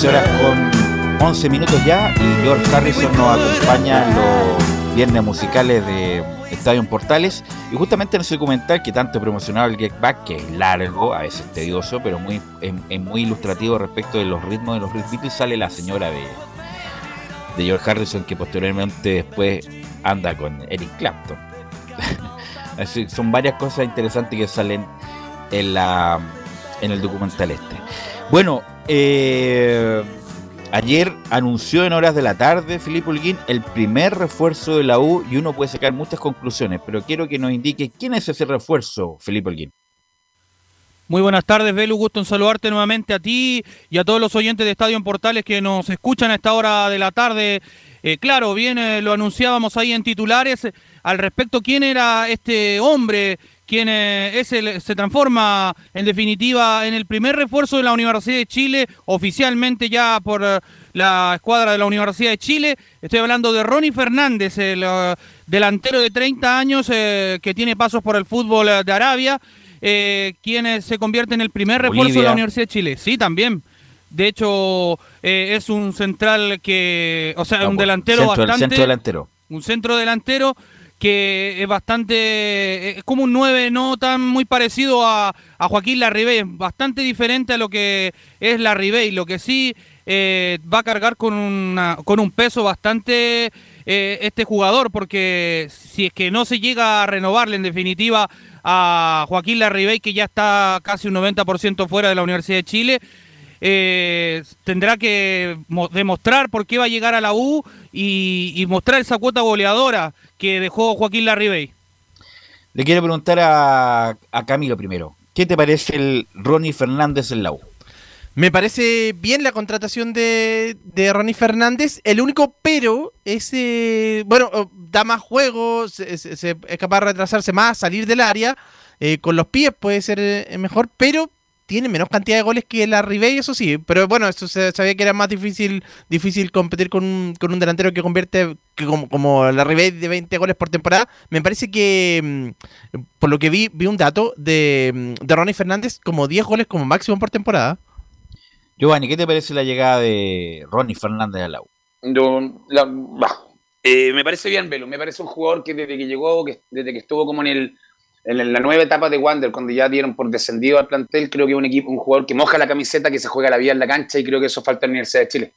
12 horas con 11 minutos ya y George Harrison nos acompaña en los viernes musicales de Estadio Portales y justamente en ese documental que tanto promocionaba el Get Back, que es largo, a veces tedioso, pero muy, es, muy ilustrativo respecto de los ritmos de los Beatles, sale la señora de, de George Harrison que posteriormente después anda con Eric Clapton. Son varias cosas interesantes que salen en, la, en el documental este. Bueno, eh Ayer anunció en horas de la tarde Felipe Holguín el primer refuerzo de la U y uno puede sacar muchas conclusiones, pero quiero que nos indique quién es ese refuerzo, Felipe Holguín. Muy buenas tardes, Belu. Gusto en saludarte nuevamente a ti y a todos los oyentes de Estadio en Portales que nos escuchan a esta hora de la tarde. Eh, claro, bien, eh, lo anunciábamos ahí en titulares. al respecto, ¿quién era este hombre quien es se transforma en definitiva en el primer refuerzo de la Universidad de Chile, oficialmente ya por eh, la escuadra de la Universidad de Chile. Estoy hablando de Ronnie Fernández, el eh, delantero de 30 años eh, que tiene pasos por el fútbol de Arabia, quien se convierte en el primer refuerzo de la Universidad de Chile. Sí, también. De hecho, es un central que, o sea, un pues, delantero bastante... Centro delantero. Un centro delantero que es bastante, es como un 9 no tan muy parecido a, a Joaquín Larribey, bastante diferente a lo que es Larribey, lo que sí eh, va a cargar con, una, con un peso bastante eh, este jugador, porque si es que no se llega a renovarle en definitiva a Joaquín Larribey, que ya está casi un 90% fuera de la Universidad de Chile, eh, tendrá que demostrar por qué va a llegar a la U y, mostrar esa cuota goleadora que dejó Joaquín Larribey. Le quiero preguntar a, Camilo primero. ¿Qué te parece el Ronnie Fernández en la U? Me parece bien la contratación de, de Ronnie Fernández. El único pero es, eh, bueno, da más juego, se, es capaz de retrasarse más, salir del área. Eh, con los pies puede ser mejor, pero tiene menos cantidad de goles que la Ribey, eso sí, pero bueno, eso se sabía que era más difícil difícil competir con un, con un delantero que convierte que como, como la Ribey de 20 goles por temporada. Me parece que, mm, por lo que vi, vi un dato de, mm, de Ronnie Fernández como 10 goles como máximo por temporada. Giovanni, ¿qué te parece la llegada de Ronnie Fernández al Yo, la, eh, me parece bien, Velo. Me parece un jugador que desde que llegó, que, desde que estuvo como en el en la nueva etapa de Wander, cuando ya dieron por descendido al plantel, creo que un equipo, un jugador que moja la camiseta, que se juega la vida en la cancha y creo que eso falta en la Universidad de Chile.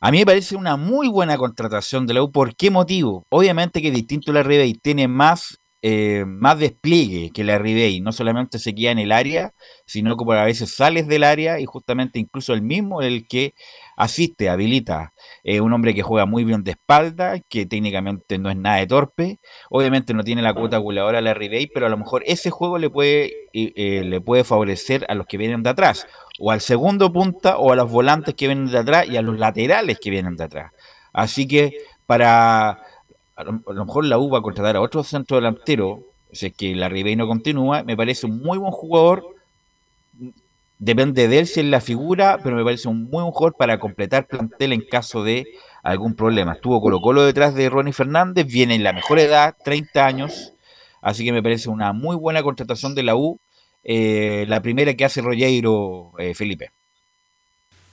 A mí me parece una muy buena contratación de la U. ¿Por qué motivo? Obviamente que distinto la Ribey tiene más, eh, más despliegue que la Ribey. No solamente se queda en el área, sino que a veces sales del área y justamente incluso el mismo el que asiste, habilita. Es un hombre que juega muy bien de espalda, que técnicamente no es nada de torpe. Obviamente no tiene la cuota goleadora a la Ribey, pero a lo mejor ese juego le puede, eh, le puede favorecer a los que vienen de atrás, o al segundo punta, o a los volantes que vienen de atrás y a los laterales que vienen de atrás. Así que para a lo, mejor la U va a contratar a otro centro delantero, si es que la Ribey no continúa, me parece un muy buen jugador Depende de él si es la figura, pero me parece un muy buen jugador para completar plantel en caso de algún problema. Estuvo Colo Colo detrás de Ronnie Fernández, viene en la mejor edad, 30 años, así que me parece una muy buena contratación de la U, eh, la primera que hace Rollero eh, Felipe.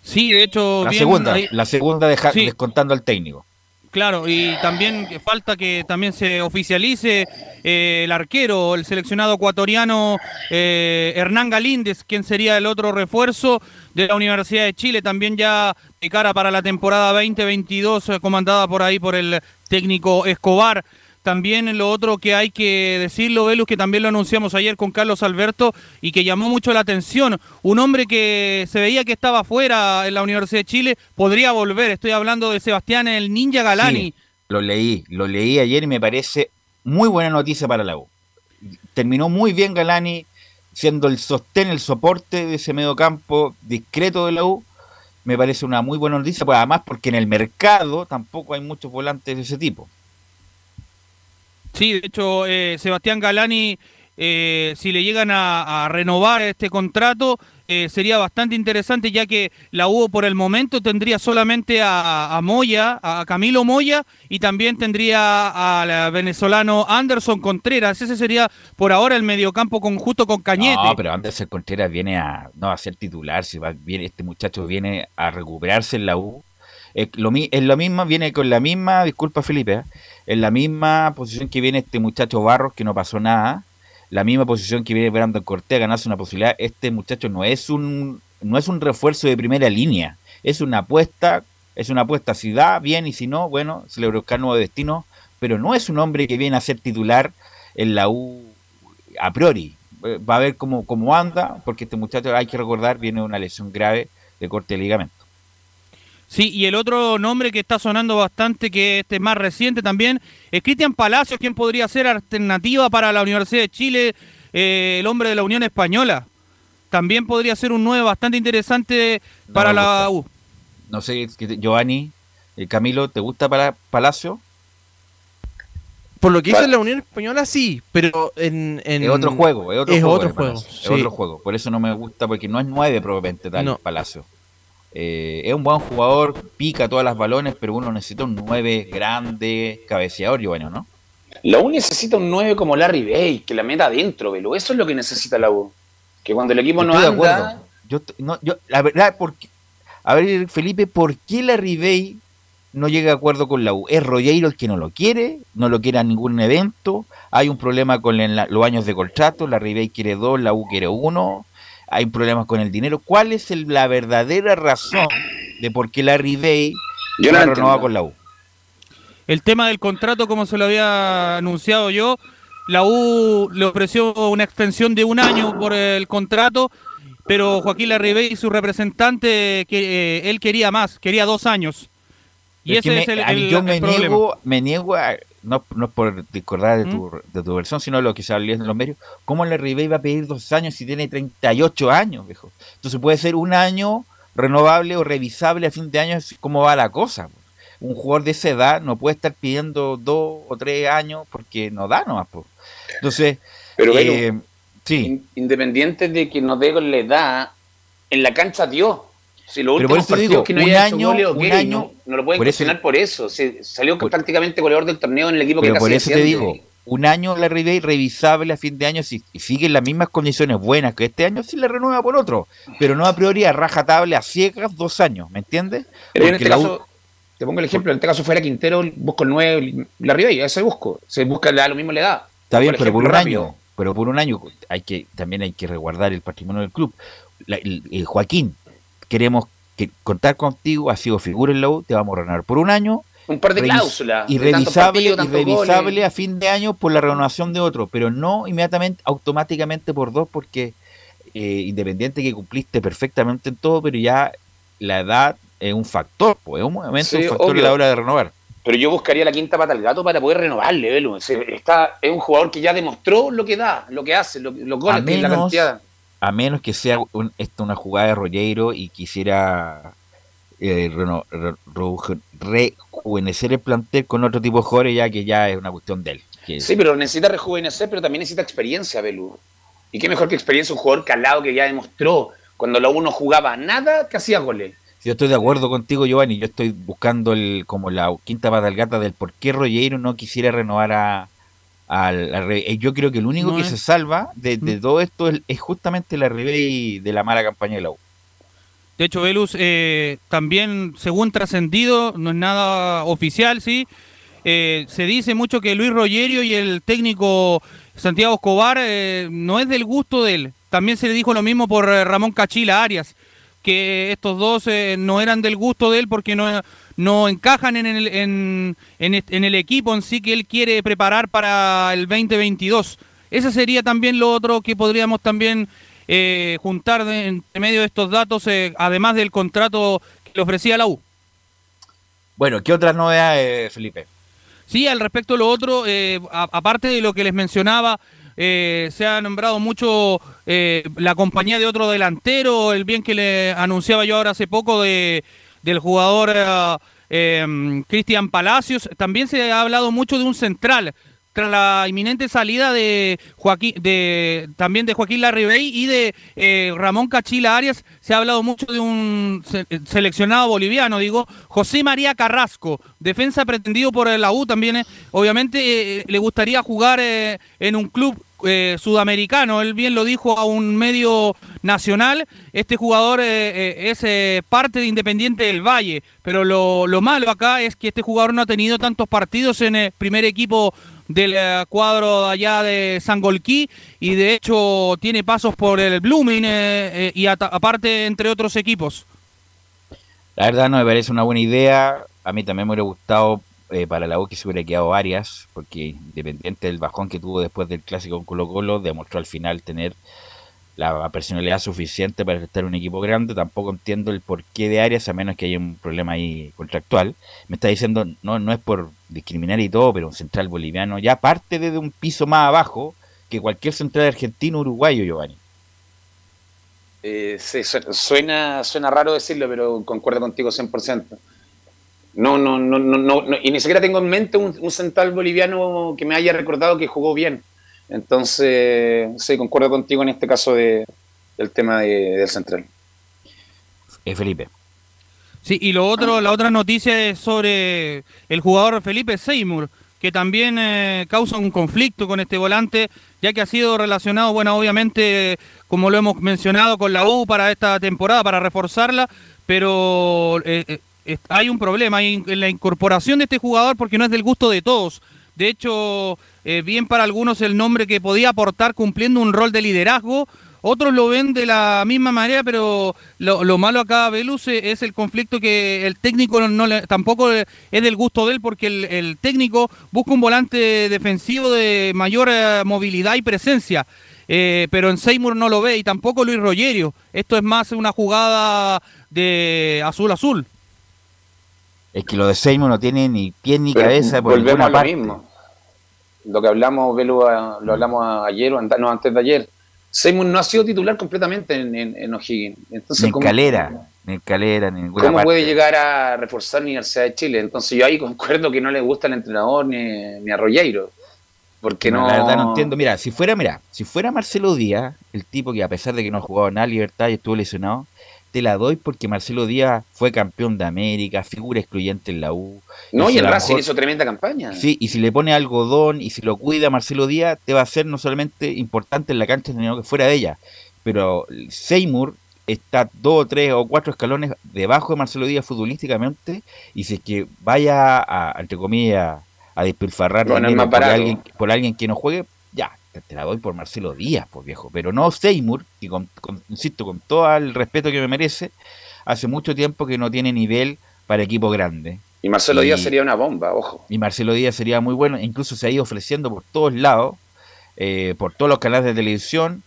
Sí, de hecho, la segunda, la segunda descontando al técnico. Claro, y también falta que también se oficialice eh, el arquero, el seleccionado ecuatoriano eh, Hernán Galíndez, quien sería el otro refuerzo de la Universidad de Chile, también ya de cara para la temporada 2022, eh, comandada por ahí por el técnico Escobar. También lo otro que hay que decirlo, Velus, que también lo anunciamos ayer con Carlos Alberto y que llamó mucho la atención. Un hombre que se veía que estaba fuera en la Universidad de Chile podría volver. Estoy hablando de Sebastián el Ninja Galani. lo leí, lo leí ayer y me parece muy buena noticia para la U. Terminó muy bien Galani, siendo el sostén, el soporte de ese medio campo discreto de la U. Me parece una muy buena noticia, pues además porque en el mercado tampoco hay muchos volantes de ese tipo. Sí, de hecho, eh, Sebastián Galani, eh, si le llegan a, renovar este contrato, eh, sería bastante interesante, ya que la U por el momento tendría solamente a, Moya, a Camilo Moya, y también tendría al venezolano Anderson Contreras. Ese sería por ahora el mediocampo conjunto con Cañete. No, pero Anderson Contreras viene a, no, a ser titular, si va, viene, este muchacho viene a recuperarse en la U. Es lo, es lo mismo, viene con la misma, disculpa Felipe, en la misma posición que viene este muchacho Barros, que no pasó nada, la misma posición que viene Brandon Cortés ganarse una posibilidad, este muchacho no es un no es un refuerzo de primera línea, es una apuesta, es una apuesta si da bien y si no, bueno, se le busca nuevo destino, pero no es un hombre que viene a ser titular en la U a priori. Va a ver cómo, cómo anda, porque este muchacho, hay que recordar, viene de una lesión grave de corte de ligamento. Sí, y el otro nombre que está sonando bastante, que este es más reciente también, es Cristian Palacios, quien podría ser alternativa para la Universidad de Chile, eh, el hombre de la Unión Española. También podría ser un nuevo bastante interesante para la U. No sé, Giovanni, eh, Camilo, ¿te gusta para Palacio? Por lo que hizo en la Unión Española, sí, pero en... Es otro juego, es otro juego. Es otro juego, por eso no me gusta, porque no es nueve probablemente tal Palacio. Eh, es un buen jugador, pica todas las balones, pero uno necesita un 9 grande, cabeceador, bueno, ¿no? La U necesita un 9 como Larry Bay, que la meta adentro, Velo. Eso es lo que necesita la U. Que cuando el equipo no anda... Yo, no, yo, la verdad, porque, a ver, Felipe, ¿por qué Larry Bay no llega a acuerdo con la U? ¿Es Rollero el que no lo quiere? ¿No lo quiere a ningún evento? ¿Hay un problema con los años de contrato? ¿Larry Bay quiere dos, la U quiere uno? Hay problemas con el dinero. ¿Cuál es la verdadera razón de por qué Larry Bay no ha renovado con la U? El tema del contrato, como se lo había anunciado yo, la U le ofreció una extensión de un año por el contrato, pero Joaquín Larribey y su representante, que eh, él quería más, quería dos años. Y ese es el, yo me Niego, me niego a, no, no es por discordar de tu, ¿Mm? de tu versión, sino lo que se habló en los medios, ¿cómo le Ribey va a pedir dos años si tiene 38 años, viejo? Entonces puede ser un año renovable o revisable a fin de año, cómo va la cosa. Un jugador de esa edad no puede estar pidiendo dos o tres años porque no da nomás. Entonces, pero, eh, sí. independiente de que no dé la edad, en la cancha dio. Si los últimos partidos que no un año, un año, no, lo pueden cuestionar por eso. Se, salió prácticamente goleador del torneo en el equipo pero que por eso te digo, un año la Ribey revisable a fin de año si sigue en las mismas condiciones buenas que este año, sí le renueva por otro, pero no a priori a rajatable a ciegas dos años, ¿me entiendes? Pero en este caso, te pongo el ejemplo, en este caso fuera Quintero, busco el 9, la Ribey, eso busco, se busca la, lo mismo le da. Está bien, pero por un año, pero por un año hay que también hay que resguardar el patrimonio del club. el, Joaquín, queremos que, contar contigo, ha sido figura en la U, te vamos a renovar por un año un par de cláusulas. Y revisable, revisable a fin de año por la renovación de otro, pero no inmediatamente, automáticamente por dos, porque eh, independiente que cumpliste perfectamente en todo, pero ya la edad es un factor, pues es un momento, un factor a la hora de renovar. Pero yo buscaría la quinta pata al gato para poder renovarle, Velo. Está, es un jugador que ya demostró lo que da, lo que hace, lo, los goles, menos, la cantidad. A menos que sea un, una jugada de Rollero y quisiera eh, rejuvenecer el plantel con otro tipo de jugadores, ya que ya es una cuestión de él. Sí, pero necesita rejuvenecer, pero también necesita experiencia, Belú. Y qué mejor que experiencia un jugador calado que ya demostró cuando la uno jugaba nada que hacía goles. Yo estoy de acuerdo contigo, Giovanni. Yo estoy buscando el como la quinta pata del gata del por qué Rollero no quisiera renovar a, al eh, Yo creo que el único que se salva de, mm. todo esto es, justamente la Ribey de la mala campaña de la U. De hecho, Velus, eh, también, según trascendido, no es nada oficial, ¿sí? Eh, se dice mucho que Luis Rogerio y el técnico Santiago Escobar eh, no es del gusto de él. También se le dijo lo mismo por Ramón Cachila Arias, que estos dos no eran del gusto de él porque no, no encajan en el, en, en el equipo en sí que él quiere preparar para el 2022. Ese sería también lo otro que podríamos también eh, juntar de, entre medio de estos datos, eh, además del contrato que le ofrecía la U. Bueno, ¿qué otras novedades, Felipe? Sí, al respecto de lo otro, eh, aparte de lo que les mencionaba, se ha nombrado mucho la compañía de otro delantero, el bien que le anunciaba yo ahora hace poco de, del jugador Cristian Palacios. También se ha hablado mucho de un central tras la inminente salida de Joaquín, de también de Joaquín Larribey y de eh, Ramón Cachila Arias, se ha hablado mucho de un seleccionado boliviano, digo, José María Carrasco, defensa pretendido por la U también, eh, obviamente eh, le gustaría jugar en un club sudamericano, él bien lo dijo a un medio nacional, este jugador es parte de Independiente del Valle, pero lo, lo malo acá es que este jugador no ha tenido tantos partidos en el primer equipo del eh, cuadro allá de Sangolquí y de hecho tiene pasos por el Blooming eh, eh, y aparte entre otros equipos. La verdad no me parece una buena idea. A mí también me hubiera gustado para la U que se hubiera quedado varias, porque independiente del bajón que tuvo después del clásico con Colo Colo, demostró al final tener la personalidad suficiente para estar un equipo grande. Tampoco entiendo el porqué de Arias, a menos que haya un problema ahí contractual. Me está diciendo, no, no es por discriminar y todo, pero un central boliviano ya parte desde un piso más abajo que cualquier central argentino uruguayo, Giovanni. Eh, suena, suena raro decirlo, pero concuerdo contigo 100%. No, no, no, no, no, y ni siquiera tengo en mente un, un central boliviano que me haya recordado que jugó bien. Entonces, sí, concuerdo contigo en este caso de, del tema del central. Eh, Felipe. Sí, y lo otro, la otra noticia es sobre el jugador Felipe Seymour, que también eh, causa un conflicto con este volante, ya que ha sido relacionado, bueno, obviamente, como lo hemos mencionado, con la U para esta temporada, para reforzarla, pero eh, hay un problema en la incorporación de este jugador porque no es del gusto de todos. De hecho, eh, bien para algunos el nombre que podía aportar cumpliendo un rol de liderazgo. Otros lo ven de la misma manera, pero lo, malo acá, Velus, eh, es el conflicto que el técnico tampoco es del gusto de él, porque el, técnico busca un volante defensivo de mayor eh, movilidad y presencia. pero en Seymour no lo ve y tampoco Luis Rogerio. Esto es más una jugada de azul-azul. Es que lo de Seymour no tiene ni pie ni cabeza. Por volvemos a lo mismo. Lo que hablamos, Velo, lo hablamos ayer o no, antes de ayer. Seymour no ha sido titular completamente en, en, O'Higgins. Entonces, ni Calera, ni Calera, ni ninguna ¿Cómo puede llegar a reforzar la Universidad de Chile? Entonces yo ahí concuerdo que no le gusta el entrenador ni, ni a Rogueiro. Porque no, La verdad no entiendo. Mira, si fuera, mira, si fuera Marcelo Díaz, el tipo que a pesar de que no ha jugado nada Libertad y estuvo lesionado, te la doy porque Marcelo Díaz fue campeón de América, figura excluyente en la U. No, y, el Racing hizo tremenda campaña. Sí, y si le pone algodón y si lo cuida Marcelo Díaz, te va a ser no solamente importante en la cancha, sino que fuera de ella. Pero Seymour está dos o tres o cuatro escalones debajo de Marcelo Díaz futbolísticamente y si es que vaya a, entre comillas, a despilfarrar por, alguien, por alguien que no juegue, te la doy por Marcelo Díaz, por viejo, pero no Seymour, que con, insisto, con todo el respeto que me merece, hace mucho tiempo que no tiene nivel para equipo grande. Y Marcelo Díaz sería una bomba, ojo. Y Marcelo Díaz sería muy bueno, incluso se ha ido ofreciendo por todos lados, eh, por todos los canales de televisión.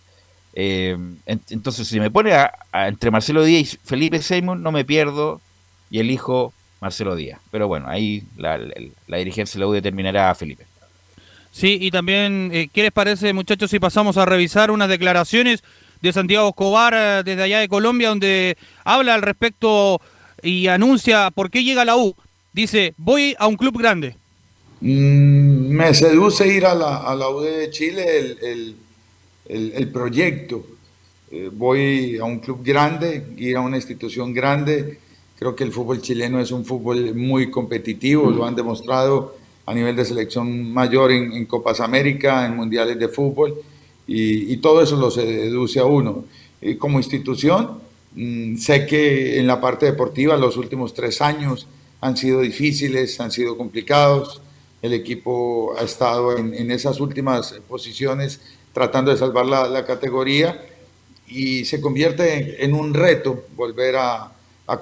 Eh, entonces, si me pone entre Marcelo Díaz y Felipe Seymour, no me pierdo y elijo Marcelo Díaz. Pero bueno, ahí la, la dirigencia de la U determinará a Felipe. Sí, y también, eh, ¿qué les parece, muchachos, si pasamos a revisar unas declaraciones de Santiago Escobar eh, desde allá de Colombia, donde habla al respecto y anuncia por qué llega a la U? Dice, voy a un club grande. Mm, me seduce ir a la, a U de Chile el, el, proyecto. Eh, voy a un club grande, ir a una institución grande. Creo que el fútbol chileno es un fútbol muy competitivo, lo han demostrado a nivel de selección mayor en, Copas América, en mundiales de fútbol, y, todo eso lo seduce a uno. Y como institución, mm, sé que en la parte deportiva los últimos tres años han sido difíciles, han sido complicados. El equipo ha estado en, esas últimas posiciones tratando de salvar la, categoría y se convierte en, un reto volver a,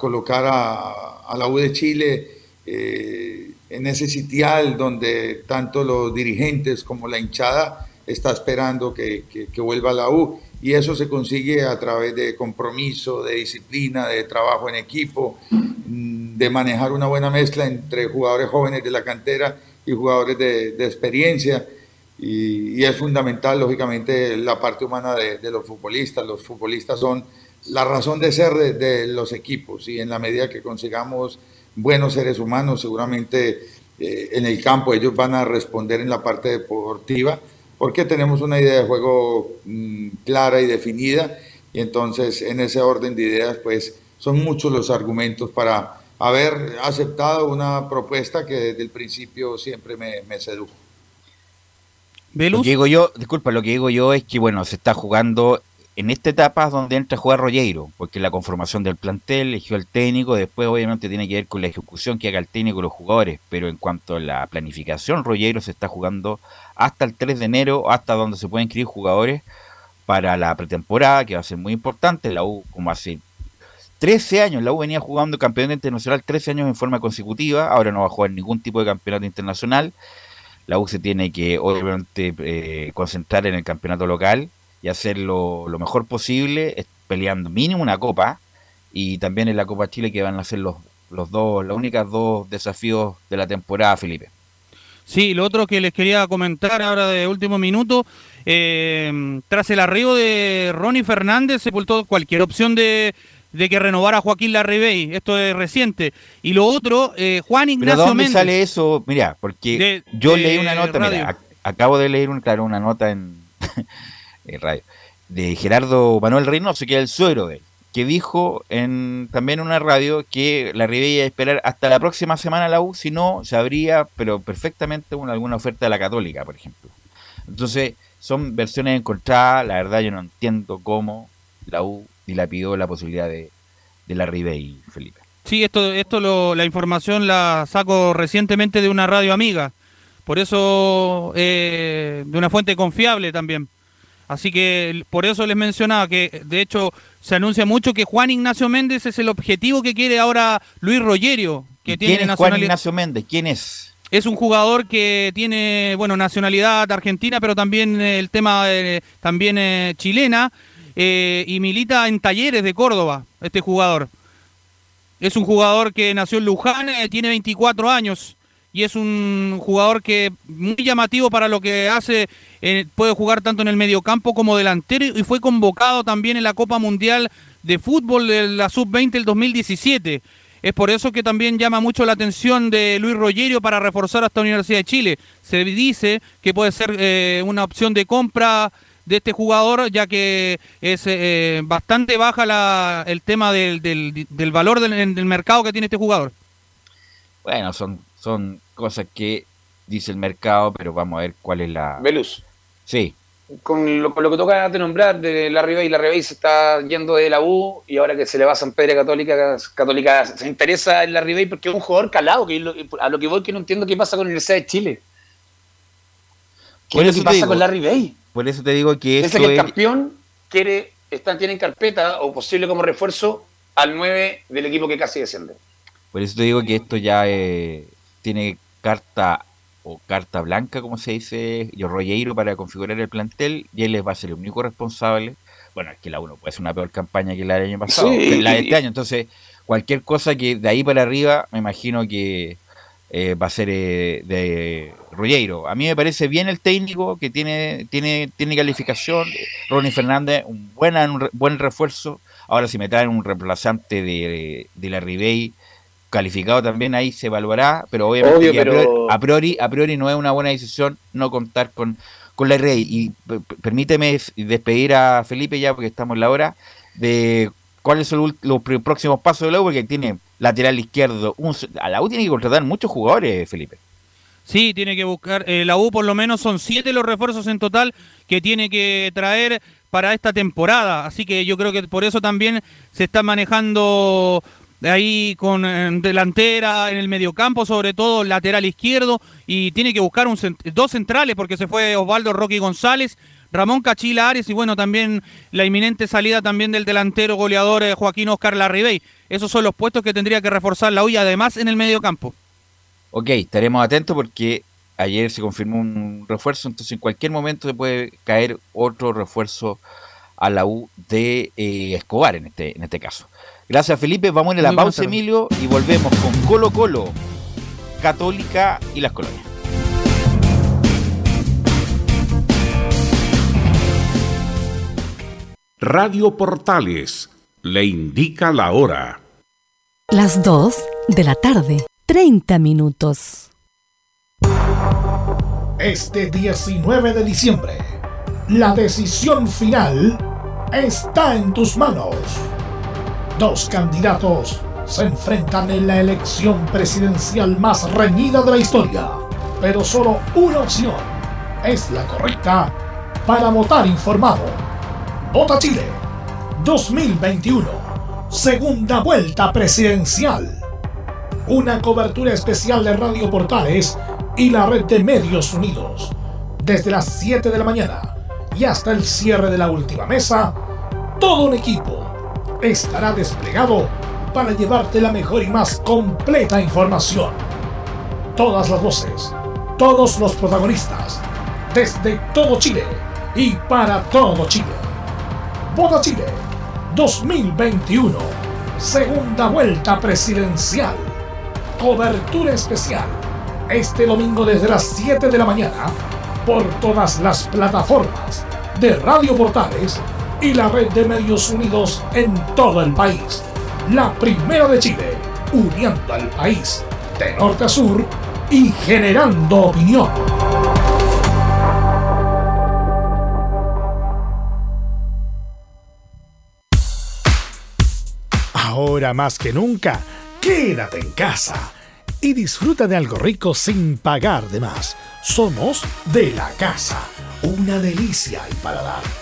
colocar a, la U de Chile. Eh, en ese sitial donde tanto los dirigentes como la hinchada está esperando que, que, vuelva la U. Y eso se consigue a través de compromiso, de disciplina, de trabajo en equipo, mm, de manejar una buena mezcla entre jugadores jóvenes de la cantera y jugadores de, de experiencia. Y, es fundamental, lógicamente, la parte humana de, de, los futbolistas. Los futbolistas son la razón de ser de, de los equipos y en la medida que consigamos buenos seres humanos, seguramente eh, en el campo ellos van a responder en la parte deportiva, porque tenemos una idea de juego mm, clara y definida, y entonces en ese orden de ideas, pues son muchos los argumentos para haber aceptado una propuesta que desde el principio siempre me, me sedujo. Lo que digo yo, disculpa, lo que digo yo es que bueno, se está jugando en esta etapa es donde entra a jugar Rollero, porque la conformación del plantel, eligió el técnico, después obviamente tiene que ver con la ejecución que haga el técnico y los jugadores, pero en cuanto a la planificación, Rollero se está jugando hasta el 3 de enero, hasta donde se pueden inscribir jugadores para la pretemporada, que va a ser muy importante, la U como hace 13 años, la U venía jugando campeonato internacional 13 años en forma consecutiva, ahora no va a jugar ningún tipo de campeonato internacional, la U se tiene que obviamente eh, concentrar en el campeonato local, y hacerlo lo mejor posible, peleando mínimo una copa y también en la Copa Chile que van a ser los, los dos, los únicos dos desafíos de la temporada, Felipe. Sí, lo otro que les quería comentar ahora de último minuto, eh, tras el arribo de Ronnie Fernández, sepultó cualquier opción de, de que renovara a Joaquín Larribey, esto es reciente. Y lo otro, eh, Juan Ignacio ¿Pero dónde sale eso? Mira, porque yo leí una nota, mira, acabo de leer un, claro, una nota en, radio, de Gerardo Manuel Reynoso, que es el suero de él, que dijo en, también en una radio que la Ribey a esperar hasta la próxima semana la U, si no, se habría, pero perfectamente, una, alguna oferta de la Católica, por ejemplo. Entonces, son versiones encontradas, la verdad yo no entiendo cómo la U dilapidó la posibilidad de, de la Ribey, Felipe. Sí, esto, esto lo, la información la saco recientemente de una radio amiga, por eso eh, de una fuente confiable también. Así que por eso les mencionaba que de hecho se anuncia mucho que Juan Ignacio Méndez es el objetivo que quiere ahora Luis Rogerio, que tiene ¿Quién es Juan Ignacio Méndez? ¿Quién es? Es un jugador que tiene, bueno, nacionalidad argentina, pero también el tema eh, también eh, chilena eh, y milita en Talleres de Córdoba, este jugador. Es un jugador que nació en Luján, tiene 24 años y es un jugador que muy llamativo para lo que hace, eh, puede jugar tanto en el mediocampo como delantero y fue convocado también en la Copa Mundial de Fútbol de la Sub-20 del 2017. Es por eso que también llama mucho la atención de Luis Rogerio para reforzar hasta Universidad de Chile. Se dice que puede ser eh, una opción de compra de este jugador, ya que es eh, bastante baja la, el tema del, del, valor del, del, mercado que tiene este jugador. Bueno, son, son cosas que dice el mercado, pero vamos a ver cuál es la... Velus. Sí. Con lo, con lo que toca de nombrar de la Ribey, la Ribey se está yendo de la U y ahora que se le va a San Pedro Católica, Católica se interesa en la Ribey porque es un jugador calado, que a lo que voy que no entiendo qué pasa con la Universidad de Chile. ¿Qué es lo que pasa con la Ribey? Por eso te digo que es que el campeón quiere, está, tiene en carpeta o posible como refuerzo al 9 del equipo que casi desciende. Por eso te digo que esto ya eh, tiene carta o carta blanca, como se dice, yo Rogueiro para configurar el plantel y él va a ser el único responsable. Bueno, es que la uno puede ser una peor campaña que la del año pasado, la de este año. Entonces, cualquier cosa que de ahí para arriba, me imagino que eh, va a ser eh, de Ruggiero. A mí me parece bien el técnico que tiene tiene tiene calificación. Ronnie Fernández, un, buena, un buen refuerzo. Ahora si me traen un reemplazante de, de la Ribey calificado también ahí se evaluará, pero obviamente A, priori, a, priori, no es una buena decisión no contar con, con la Rey. Y permíteme despedir a Felipe ya porque estamos en la hora de cuáles son los próximos pasos de la U, porque tiene lateral izquierdo, a la U tiene que contratar muchos jugadores, Felipe. Sí, tiene que buscar, eh, la U por lo menos son siete los refuerzos en total que tiene que traer para esta temporada, así que yo creo que por eso también se está manejando ahí con delantera, en el mediocampo, sobre todo lateral izquierdo, y tiene que buscar un, dos centrales porque se fue Osvaldo Rocky González, Ramón Cachila Ares y bueno, también la inminente salida también del delantero goleador eh, Joaquín Oscar Larribey. Esos son los puestos que tendría que reforzar la U además en el mediocampo. Ok, estaremos atentos porque ayer se confirmó un refuerzo, entonces en cualquier momento se puede caer otro refuerzo a la U de eh, Escobar en este, en este caso. Gracias Felipe, vamos a la pausa Emilio y volvemos con Colo Colo, Católica y las colonias. Radio Portales le indica la hora. Las 2 de la tarde, 30 minutos. Este 19 de diciembre, la decisión final está en tus manos Dos candidatos se enfrentan en la elección presidencial más reñida de la historia, pero solo una opción es la correcta para votar informado. Vota Chile 2021, segunda vuelta presidencial. Una cobertura especial de Radio Portales y la red de medios unidos. Desde las 7 de la mañana y hasta el cierre de la última mesa, todo un equipo estará desplegado para llevarte la mejor y más completa información. Todas las voces, todos los protagonistas, desde todo Chile y para todo Chile. Vota Chile 2021, segunda vuelta presidencial. Cobertura especial, este domingo desde las 7 de la mañana, por todas las plataformas de Radio Portales y la red de medios unidos en todo el país. La primera de Chile, uniendo al país de norte a sur y generando opinión. Ahora más que nunca, quédate en casa y disfruta de algo rico sin pagar de más. Somos de la casa, una delicia al paladar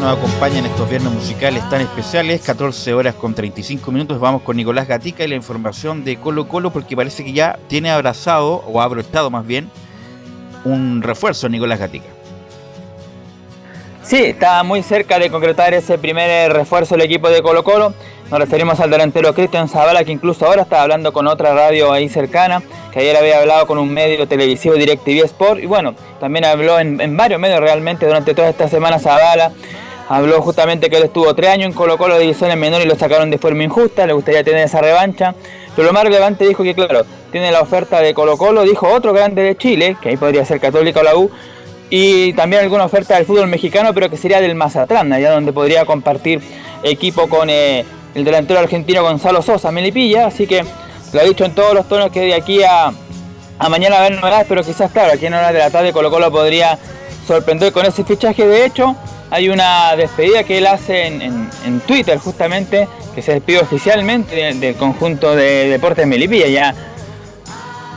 Nos acompaña en estos viernes musicales tan especiales, 14 horas con 35 minutos. Vamos con Nicolás Gatica y la información de Colo Colo, porque parece que ya tiene abrazado, o ha abrochado más bien, un refuerzo Nicolás Gatica. Sí, está muy cerca de concretar ese primer refuerzo del equipo de Colo Colo. Nos referimos al delantero Cristian Zavala, que incluso ahora está hablando con otra radio ahí cercana, que ayer había hablado con un medio televisivo DirecTV Sport, y bueno, también habló en, varios medios realmente durante toda esta semana Zavala. Habló justamente que él estuvo tres años en Colo Colo de divisiones menores y lo sacaron de forma injusta, le gustaría tener esa revancha. Pero lo más relevante dijo que, claro, tiene la oferta de Colo Colo, dijo otro grande de Chile, que ahí podría ser Católica o la U, y también alguna oferta del fútbol mexicano, pero que sería del Mazatlán, allá donde podría compartir equipo con eh, el delantero argentino Gonzalo Sosa, Melipilla, así que lo ha dicho en todos los tonos que de aquí a, mañana a ver novedades, pero quizás claro, aquí en hora de la tarde Colo Colo podría sorprender con ese fichaje. De hecho, hay una despedida que él hace en, Twitter justamente, que se despide oficialmente del, conjunto de Deportes Melipilla. Ya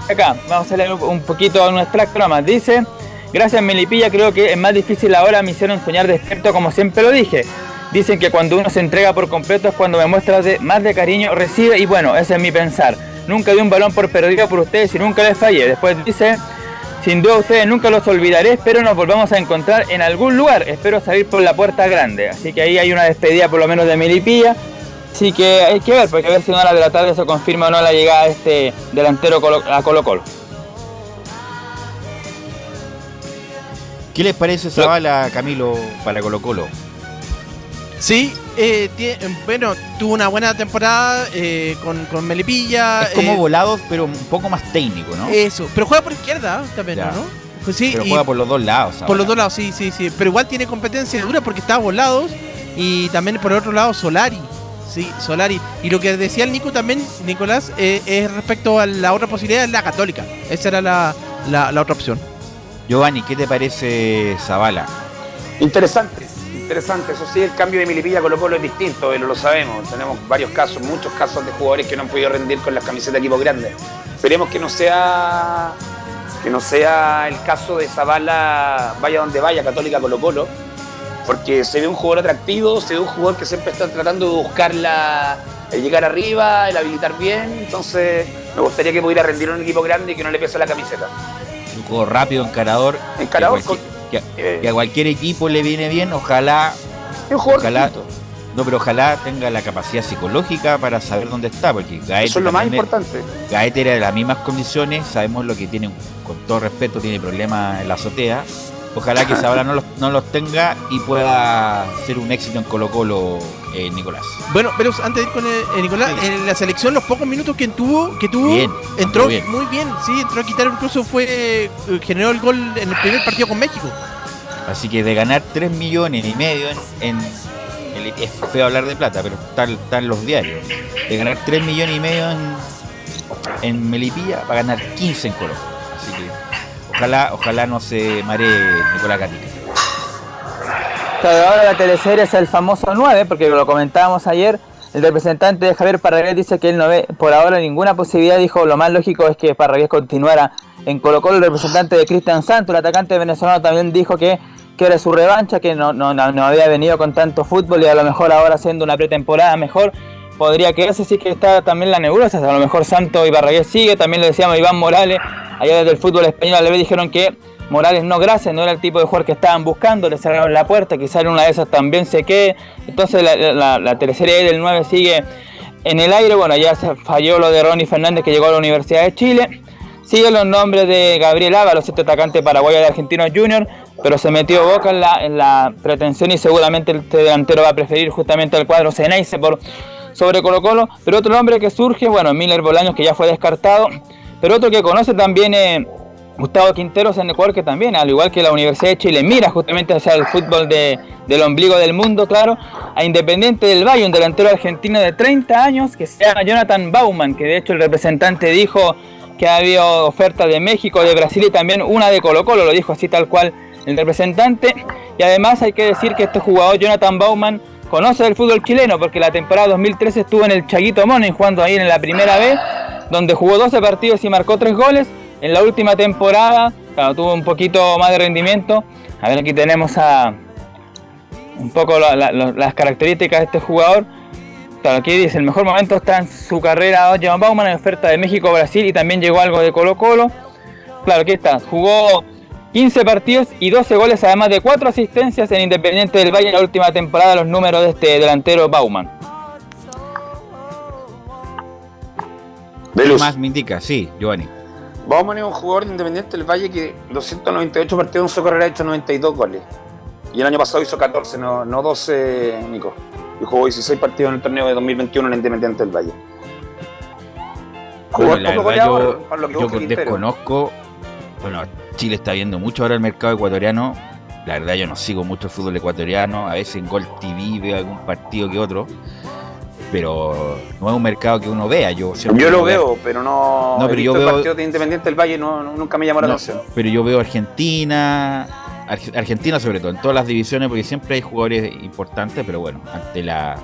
acá, vamos a leer un poquito extracto más. Dice, gracias Melipilla, creo que es más difícil ahora me hicieron soñar despierto como siempre lo dije. Dicen que cuando uno se entrega por completo es cuando me muestra más de cariño recibe y bueno, ese es mi pensar. Nunca di un balón por perdido por ustedes y nunca les fallé. Después dice, sin duda ustedes nunca los olvidaré, espero nos volvamos a encontrar en algún lugar. Espero salir por la puerta grande. Así que ahí hay una despedida por lo menos de Milipilla. Así que hay que ver, porque a ver si no a la de la tarde se confirma o no la llegada de este delantero a Colo Colo. ¿Qué les parece esa bala, Camilo, para Colo Colo? Sí, eh, bueno, tuvo una buena temporada eh, con, Melipilla. Es como eh, volados, pero un poco más técnico, ¿no? Eso, pero juega por izquierda también, ¿no? Pues sí, pero juega por los dos lados. Por los dos lados, sí, sí, sí. Pero igual tiene competencia dura porque está volados y también por otro lado Solari. Sí, Solari. Y lo que decía el Nico también, Nicolás, es respecto a la otra posibilidad, es la católica. Esa era la, la otra opción. Giovanni, ¿qué te parece Zavala? Interesante Interesante, eso sí, el cambio de Milipilla a Colo Colo es distinto, lo sabemos. Tenemos varios casos, muchos casos de jugadores que no han podido rendir con las camisetas de equipos grandes. Esperemos que no sea que no sea el caso de Zavala, vaya donde vaya, Católica Colo Colo, porque se ve un jugador atractivo, se ve un jugador que siempre está tratando de buscar la, el llegar arriba, el habilitar bien, entonces me gustaría que pudiera rendir un equipo grande y que no le pese la camiseta. Un juego rápido, encarador. Encarador que, a cualquier equipo le viene bien, ojalá. ojalá no, pero ojalá tenga la capacidad psicológica para saber dónde está, porque Gaete Eso es lo más importante. Gaete era de las mismas condiciones, sabemos lo que tiene, con todo respeto, tiene problemas en la azotea. Ojalá que Zabala no los, no los tenga y pueda ser un éxito en Colo Colo eh, Nicolás. Bueno, pero antes de ir con eh, Nicolás, en la selección los pocos minutos que tuvo, que tuvo entró muy bien, sí, entró a quitar, incluso fue eh, generó el gol en el primer partido con México. Así que de ganar 3 millones y medio en, es feo hablar de plata, pero está, en los diarios. De ganar 3 millones y medio en, en Melipilla va a ganar 15 en Colo. Ojalá, ojalá no se maree Nicolás Gatica ahora la teleserie es el famoso 9, porque lo comentábamos ayer. El representante de Javier Parragués dice que él no ve por ahora ninguna posibilidad. Dijo lo más lógico es que Parragués continuara en Colo Colo. El representante de Cristian Santos, el atacante venezolano, también dijo que, era su revancha, que no, no, no, había venido con tanto fútbol y a lo mejor ahora haciendo una pretemporada mejor podría quedarse. Sí que está también la nebulosa. A lo mejor Santos y Parragués sigue. También le decíamos Iván Morales, allá desde el fútbol español, le dijeron que Morales no gracias, no era el tipo de jugador que estaban buscando, le cerraron la puerta, quizá en una de esas también se quede. Entonces la, la, tercera del 9 sigue en el aire. Bueno, ya se falló lo de Ronnie Fernández que llegó a la Universidad de Chile. Siguen los nombres de Gabriel Ábalos, este atacante paraguayo de Argentinos Junior, pero se metió boca en la, en la pretensión y seguramente el delantero va a preferir justamente al cuadro Ceneice por sobre Colo Colo. Pero otro nombre que surge, bueno, Miller Bolaños que ya fue descartado, pero otro que conoce también... Eh, Gustavo Quinteros en Ecuador que también, al igual que la Universidad de Chile, mira justamente hacia el fútbol del ombligo del mundo, claro, a Independiente del Valle, un delantero argentino de 30 años que se llama Jonathan Bauman, que de hecho el representante dijo que había oferta de México, de Brasil y también una de Colo Colo, lo dijo así tal cual el representante. Y además hay que decir que este jugador, Jonathan Bauman, conoce el fútbol chileno porque la temporada 2013 estuvo en el Chaguito Monin jugando ahí en la primera vez, donde jugó 12 partidos y marcó 3 goles en la última temporada, tuvo un poquito más de rendimiento. A ver, aquí tenemos un poco las características de este jugador. Claro, aquí dice, el mejor momento está en su carrera John Bauman en oferta de México, Brasil y también llegó algo de Colo Colo. Claro, aquí está, jugó 15 partidos y 12 goles, además de 4 asistencias en Independiente del Valle en la última temporada, los números de este delantero Bauman. Más me indica, sí, Giovanni. Bauman es un jugador de Independiente del Valle que 298 partidos en su carrera ha hecho 92 goles. Y el año pasado hizo 14, no, no 12, Nico. Y jugó 16 partidos en el torneo de 2021 en Independiente del Valle. Bueno, la verdad, yo, yo desconozco. Bueno, Chile está viendo mucho ahora el mercado ecuatoriano. La verdad, yo no sigo mucho el fútbol ecuatoriano. A veces en Gol TV veo algún partido que otro pero no es un mercado que uno vea. Yo, yo lo veo, pero no. No, pero yo veo. El partido de Independiente del Valle no, nunca me llamó la atención. Pero yo veo Argentina, Argentina sobre todo, en todas las divisiones, porque siempre hay jugadores importantes, pero bueno, ante la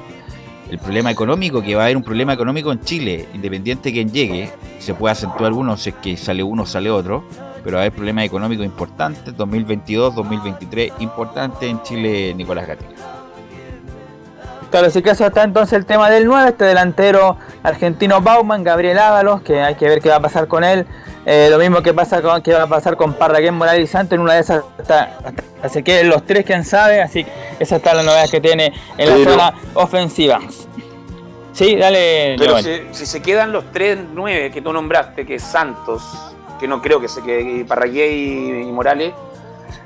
el problema económico, que va a haber un problema económico en Chile, independiente de quien llegue, se puede acentuar algunos, si es que sale uno, sale otro, pero va a haber problemas económicos importantes, 2022, 2023, importante en Chile, Nicolás Gatica. Claro, así que eso está entonces el tema del 9, este delantero argentino Bauman, Gabriel Ábalos, que hay que ver qué va a pasar con él. Eh, lo mismo que pasa con que va a pasar con Parraguén Morales y Santos, en una de esas hasta, se queden los tres, quién sabe, así que esa está la novedad que tiene en la zona ofensiva. Sí, dale. Pero si, se quedan los tres nueve que tú nombraste, que es Santos, que no creo que se quede, Parragué y Morales,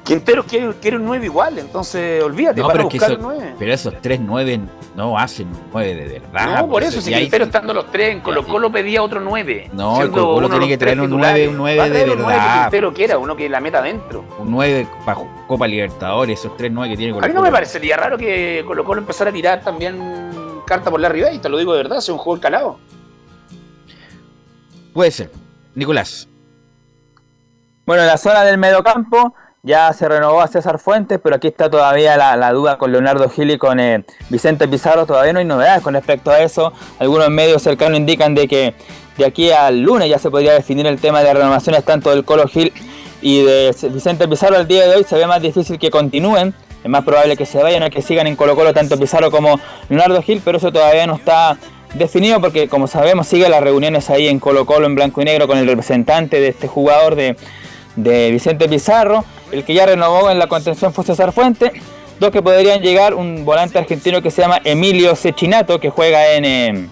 Quinteros quiere, quiere un 9 igual, entonces olvídate, no, pero buscar 9. Pero esos 3 9 no hacen 9 de verdad. No, por eso, si Quintero estando los 3 en Colo Colo pedía otro 9. No, el Colo Colo tiene que traer un 9, un 9 de verdad. Un 9 que Quintero quiera, uno que la meta adentro. Un 9 para Copa Libertadores, esos 3 9 que tiene Colo Colo. A mí no me parecería raro que Colo Colo empezara a tirar también carta por la y te lo digo de verdad, es un juego calado. Puede ser. Nicolás. Bueno, en la zona del mediocampo ya se renovó a César Fuentes, pero aquí está todavía la, duda con Leonardo Gil y con eh, Vicente Pizarro. Todavía no hay novedades con respecto a eso. Algunos medios cercanos indican de que de aquí al lunes ya se podría definir el tema de renovaciones tanto del Colo Gil y de Vicente Pizarro. El día de hoy se ve más difícil que continúen. Es más probable que se vayan a que sigan en Colo Colo tanto Pizarro como Leonardo Gil, pero eso todavía no está definido porque como sabemos sigue las reuniones ahí en Colo Colo en blanco y negro con el representante de este jugador de, de Vicente Pizarro el que ya renovó en la contención fue César Fuente. Dos que podrían llegar, un volante argentino que se llama Emilio Sechinato, que juega en, eh,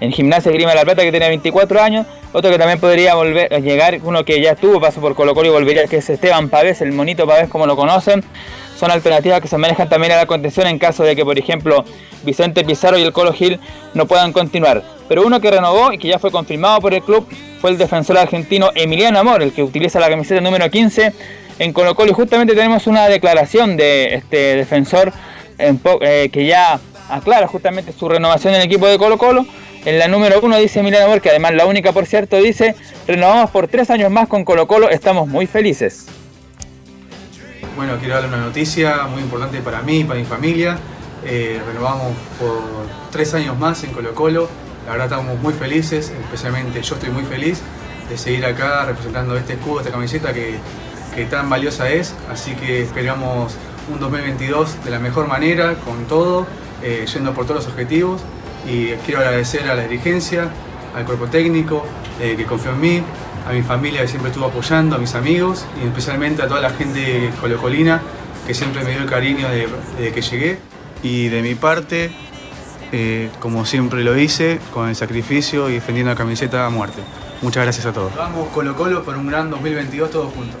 en Gimnasia Grima de la Plata, que tiene 24 años. Otro que también podría volver a llegar, uno que ya estuvo, paso por Colo Colo y volvería, que es Esteban Pavés, el monito Pavés como lo conocen. Son alternativas que se manejan también a la contención en caso de que, por ejemplo, Vicente Pizarro y el Colo Gil no puedan continuar. Pero uno que renovó y que ya fue confirmado por el club fue el defensor argentino Emiliano Amor, el que utiliza la camiseta número 15 en Colo Colo y justamente tenemos una declaración de este defensor eh, que ya aclara justamente su renovación en el equipo de Colo Colo. En la número uno dice Emiliano Amor, que además la única por cierto dice, renovamos por tres años más con Colo Colo, estamos muy felices. Bueno, quiero darle una noticia muy importante para mí y para mi familia. Eh, renovamos por tres años más en Colo Colo. La verdad estamos muy felices, especialmente yo estoy muy feliz de seguir acá representando este escudo, esta camiseta que, tan valiosa es. Así que esperamos un 2022 de la mejor manera, con todo, eh, yendo por todos los objetivos. Y quiero agradecer a la dirigencia, al cuerpo técnico eh, que confió en mí, a mi familia que siempre estuvo apoyando, a mis amigos y especialmente a toda la gente colocolina que siempre me dio el cariño desde que llegué. Y de mi parte, eh, como siempre lo hice, con el sacrificio y defendiendo la camiseta a muerte. Muchas gracias a todos. Vamos Colo Colo por un gran 2022 todos juntos.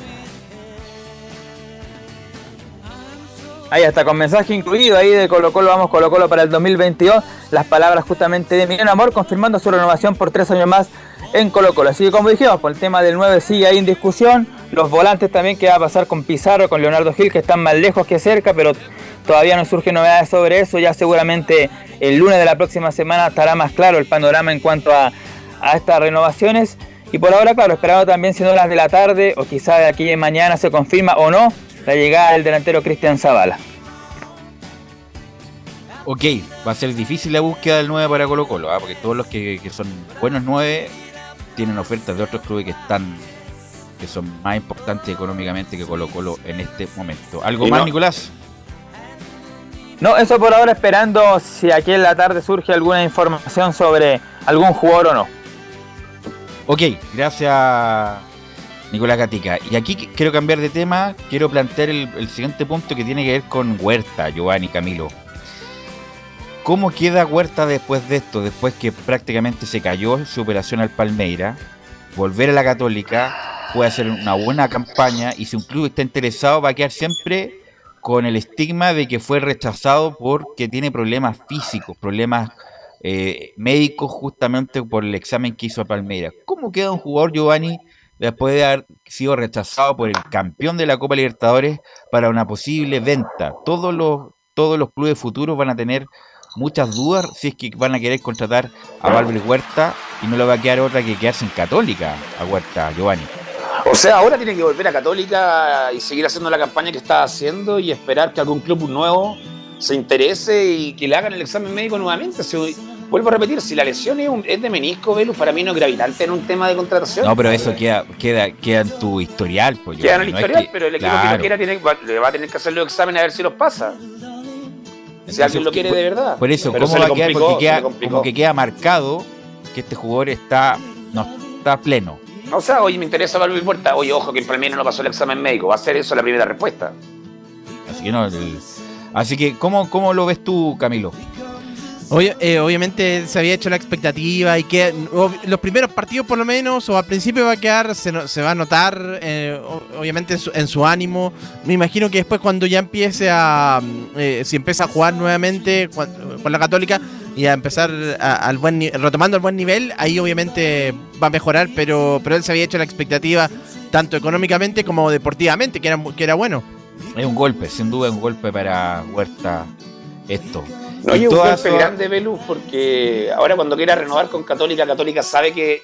Ahí está, con mensaje incluido ahí de Colo Colo, vamos Colo Colo para el 2022. Las palabras justamente de Miguel Amor confirmando su renovación por tres años más en Colo Colo. Así que como dijimos, por el tema del 9 sigue ahí en discusión. Los volantes también que va a pasar con Pizarro, con Leonardo Gil, que están más lejos que cerca, pero todavía no surgen novedades sobre eso. Ya seguramente el lunes de la próxima semana estará más claro el panorama en cuanto a, a estas renovaciones. Y por ahora, claro, esperando también siendo las de la tarde o quizá de aquí en mañana se confirma o no la llegada del delantero Cristian Zavala. Ok, va a ser difícil la búsqueda del 9 para Colo Colo, ¿ah? porque todos los que, son buenos 9 tienen ofertas de otros clubes que están que son más importantes económicamente que Colo Colo en este momento. ¿Algo más, Nicolás? No, eso por ahora esperando si aquí en la tarde surge alguna información sobre algún jugador o no. Ok, gracias Nicolás Gatica. Y aquí quiero cambiar de tema, quiero plantear el, siguiente punto que tiene que ver con Huerta, Giovanni Camilo. ¿Cómo queda Huerta después de esto? Después que prácticamente se cayó su operación al Palmeira, volver a la Católica, puede hacer una buena campaña y si un club está interesado va a quedar siempre con el estigma de que fue rechazado porque tiene problemas físicos, problemas eh, médicos justamente por el examen que hizo a Palmeira. ¿Cómo queda un jugador, Giovanni, después de haber sido rechazado por el campeón de la Copa Libertadores para una posible venta. Todos los, todos los clubes futuros van a tener muchas dudas si es que van a querer contratar a Valverde Huerta y no le va a quedar otra que quedarse en Católica a Huerta, Giovanni. O sea, ahora tiene que volver a Católica y seguir haciendo la campaña que está haciendo y esperar que algún club nuevo se interese y que le hagan el examen médico nuevamente. Vuelvo a repetir, si la lesión es, de menisco, Velus, para mí no es gravitante en un tema de contratación. No, pero eso queda, queda, queda en tu historial. Pues, queda en el historial, pero el equipo que lo quiera tiene, le va a tener que hacer los exámenes a ver si los pasa. Si alguien lo quiere de verdad. Por eso, ¿cómo va a quedar? Porque queda, como que queda marcado que este jugador está, no, está pleno. O sea, oye, me interesa Valverde Puerta. Oye, ojo, que el Palmeiras no pasó el examen médico. Va a ser eso la primera respuesta. Así que no. así que, ¿cómo, ¿cómo lo ves tú, Camilo? Eh, obviamente se había hecho la expectativa y que los primeros partidos por lo menos o al principio va a quedar, se, va a notar eh, obviamente en su, ánimo. Me imagino que después cuando ya empiece a, eh, si empieza a jugar nuevamente con la católica y a empezar al buen retomando el buen nivel, ahí obviamente va a mejorar, pero, pero él se había hecho la expectativa tanto económicamente como deportivamente, que era, que era bueno. Es un golpe, sin duda un golpe para Huerta esto. No, hay un golpe grande, Belus, porque ahora cuando quiera renovar con Católica, Católica sabe que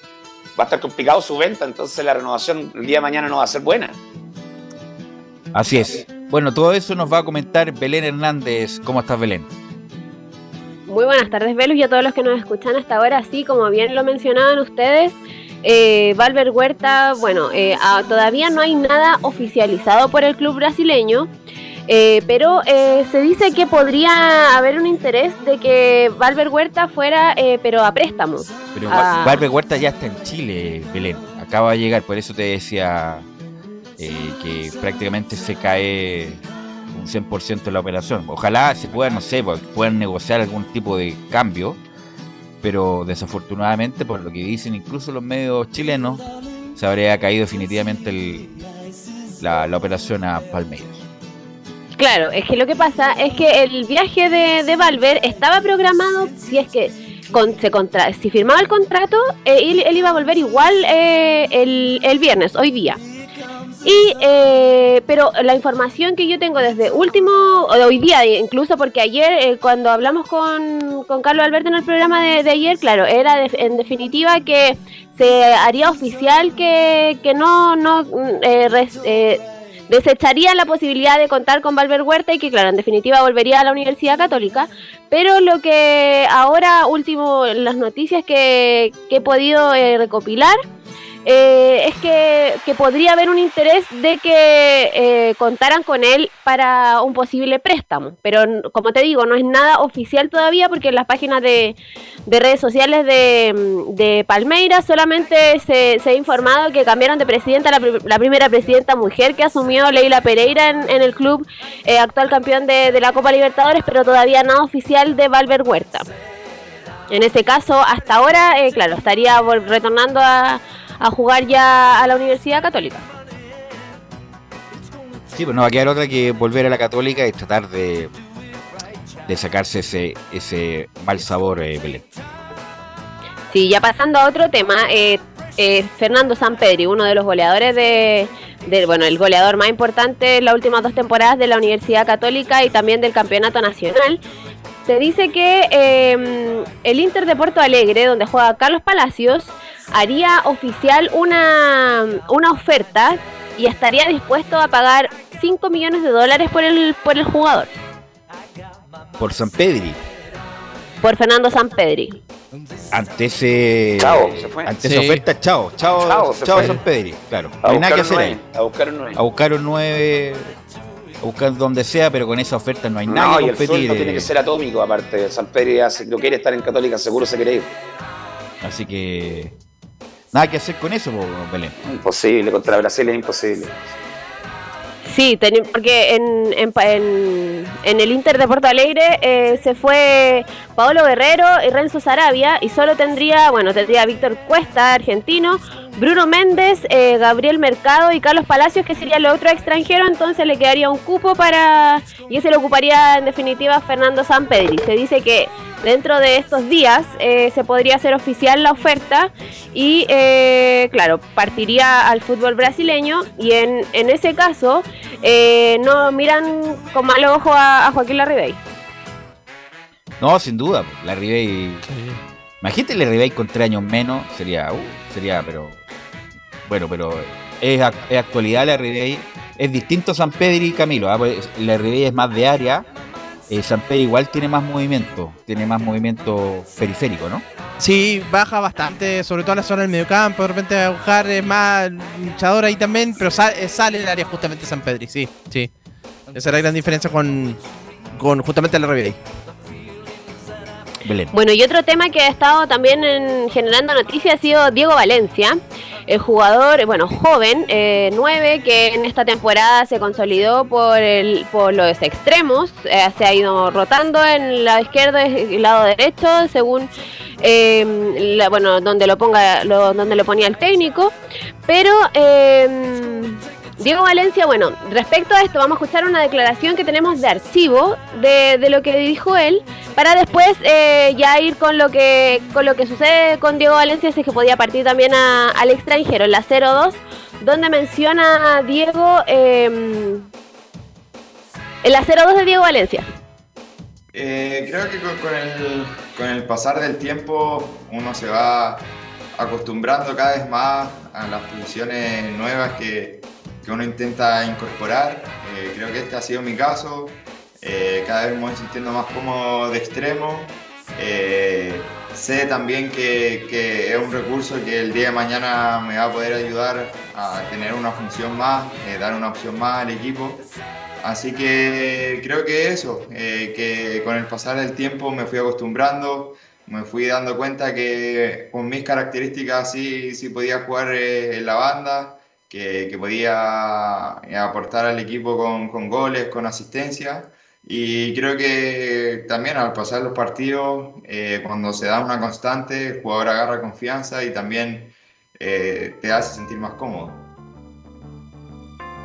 va a estar complicado su venta, entonces la renovación el día de mañana no va a ser buena. Así es. Bueno, todo eso nos va a comentar Belén Hernández. ¿Cómo estás, Belén? Muy buenas tardes, Velus, y a todos los que nos escuchan hasta ahora. Sí, como bien lo mencionaban ustedes, eh, Valver Huerta, bueno, eh, todavía no hay nada oficializado por el club brasileño. Eh, pero eh, se dice que podría haber un interés de que Valver Huerta fuera, pero a préstamo. Pero ah. Valver Huerta ya está en Chile, Belén. Acaba de llegar, por eso te decía que prácticamente se cae un 100% la operación. Ojalá se pueda, no sé, pues, puedan negociar algún tipo de cambio, pero desafortunadamente, por lo que dicen incluso los medios chilenos, se habría caído definitivamente la, operación a Palmeiras. Claro, es que lo que pasa es que el viaje de, de Valver estaba programado, si es que se contra si firmaba el contrato, eh, él, iba a volver igual eh, el, el viernes, hoy día. Y, eh, pero la información que yo tengo desde último, hoy día incluso, porque ayer eh, cuando hablamos con, con, Carlos Alberto en el programa de, ayer, claro, era en definitiva que se haría oficial que, que no, no eh, desecharía la posibilidad de contar con Valver Huerta y que, claro, en definitiva volvería a la Universidad Católica. Pero lo que ahora, último, las noticias que, que he podido recopilar eh, es que, podría haber un interés de que eh, contaran con él para un posible préstamo. Pero como te digo, no es nada oficial todavía porque en las páginas de, redes sociales de, de Palmeiras solamente se, ha informado que cambiaron de presidenta la, la, primera presidenta mujer que asumió Leila Pereira en, el club, eh, actual campeón de, de la Copa Libertadores, pero todavía nada oficial de Valver Huerta. En ese caso, hasta ahora, claro, estaría retornando a, a jugar ya a la Universidad Católica. Sí, pues no va a quedar otra que volver a la Católica y tratar de, de sacarse ese, ese mal sabor, eh, Belén. Sí, ya pasando a otro tema, eh, eh, Fernando Sampedri, uno de los goleadores de, bueno, el goleador más importante en las últimas dos temporadas de la Universidad Católica y también del Campeonato Nacional, se dice que em, el Inter de Porto Alegre, donde juega Carlos Palacios, haría oficial una, una oferta y estaría dispuesto a pagar 5 millones de dólares por el, por el jugador. Por San Pedri. Por Fernando San Pedri. Ante ese. Chao, se fue. Ante esa oferta, chao. Chao, chao, San Pedri. Claro. A no hay nada que hacer ahí. A buscar un 9. A buscar un 9. Buscar donde sea, pero con esa oferta no hay nada que competir. Y el tiene que ser atómico, aparte. San Pedri, si no quiere estar en Católica, seguro se quiere ir. Así que nada que hacer con eso, Belén. Imposible, contra Brasil es imposible. Sí, porque en, en, en, el Inter de Porto Alegre eh, se fue Paolo Guerrero y Renzo Sarabia y solo tendría, bueno, tendría Víctor Cuesta, argentino, Bruno Méndez, eh, Gabriel Mercado y Carlos Palacios, que sería el otro extranjero, entonces le quedaría un cupo para... y ese lo ocuparía en definitiva Fernando Sampedri. Se dice que dentro de estos días eh, se podría hacer oficial la oferta y, eh, claro, partiría al fútbol brasileño y en, en ese caso no miran con mal ojo a, Joaquín Larribey. No, sin duda, Larribey... Imagínate Larribey con tres años menos, sería, uh, sería, pero bueno, pero es, actualidad la Ribey. Es distinto San Pedro y Camilo. ¿ah? Pues, la Ribey es más de área. Eh, San Pedro igual tiene más movimiento. Tiene más movimiento periférico, ¿no? Sí, baja bastante, sobre todo en la zona del mediocampo. De repente a buscar es más luchador ahí también, pero sale, sale del área justamente San Pedro. Sí, sí. Esa es la gran diferencia con, con justamente la Ribey. Bueno, y otro tema que ha estado también generando noticias ha sido Diego Valencia, el jugador, bueno, joven, eh, 9, que en esta temporada se consolidó por, el, por los extremos, eh, se ha ido rotando en el lado izquierdo y lado derecho, según eh, bueno, donde lo ponga, donde lo ponía el técnico, pero eh, Diego Valencia, bueno, respecto a esto vamos a escuchar una declaración que tenemos de archivo de, lo que dijo él, para después eh, ya ir con lo que con lo que sucede con Diego Valencia, si es que podía partir también al extranjero, en la 02, donde menciona Diego, em, en la 02 de Diego Valencia. Eh, creo que con, el, con el pasar del tiempo uno se va acostumbrando cada vez más a las funciones nuevas que, que uno intenta incorporar. Eh, creo que este ha sido mi caso. Eh, cada vez me voy sintiendo más cómodo de extremo. sé también que, que, es un recurso que el día de mañana me va a poder ayudar a tener una función más, dar una opción más al equipo. Así que creo que eso, que con el pasar del tiempo me fui acostumbrando, me fui dando cuenta que con mis características sí, sí podía jugar eh, en la banda, que, podía eh, aportar al equipo con, con, goles, con asistencia. Y creo que también al pasar los partidos, eh, cuando se da una constante, el jugador agarra confianza y también te hace sentir más cómodo.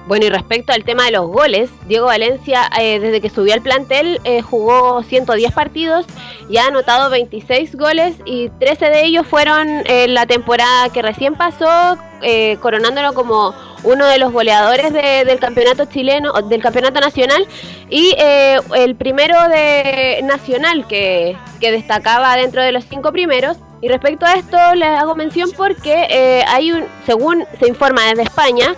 Bueno, y respecto al tema de los goles, Diego Valencia, eh, desde que subió al plantel, eh, jugó 110 partidos y ha anotado 26 goles y 13 de ellos fueron en la temporada que recién pasó, eh, coronándolo como uno de los goleadores del campeonato chileno, del campeonato nacional y el primero de nacional que, que, destacaba dentro de los cinco primeros. Y respecto a esto les hago mención porque hay un, según se informa desde España,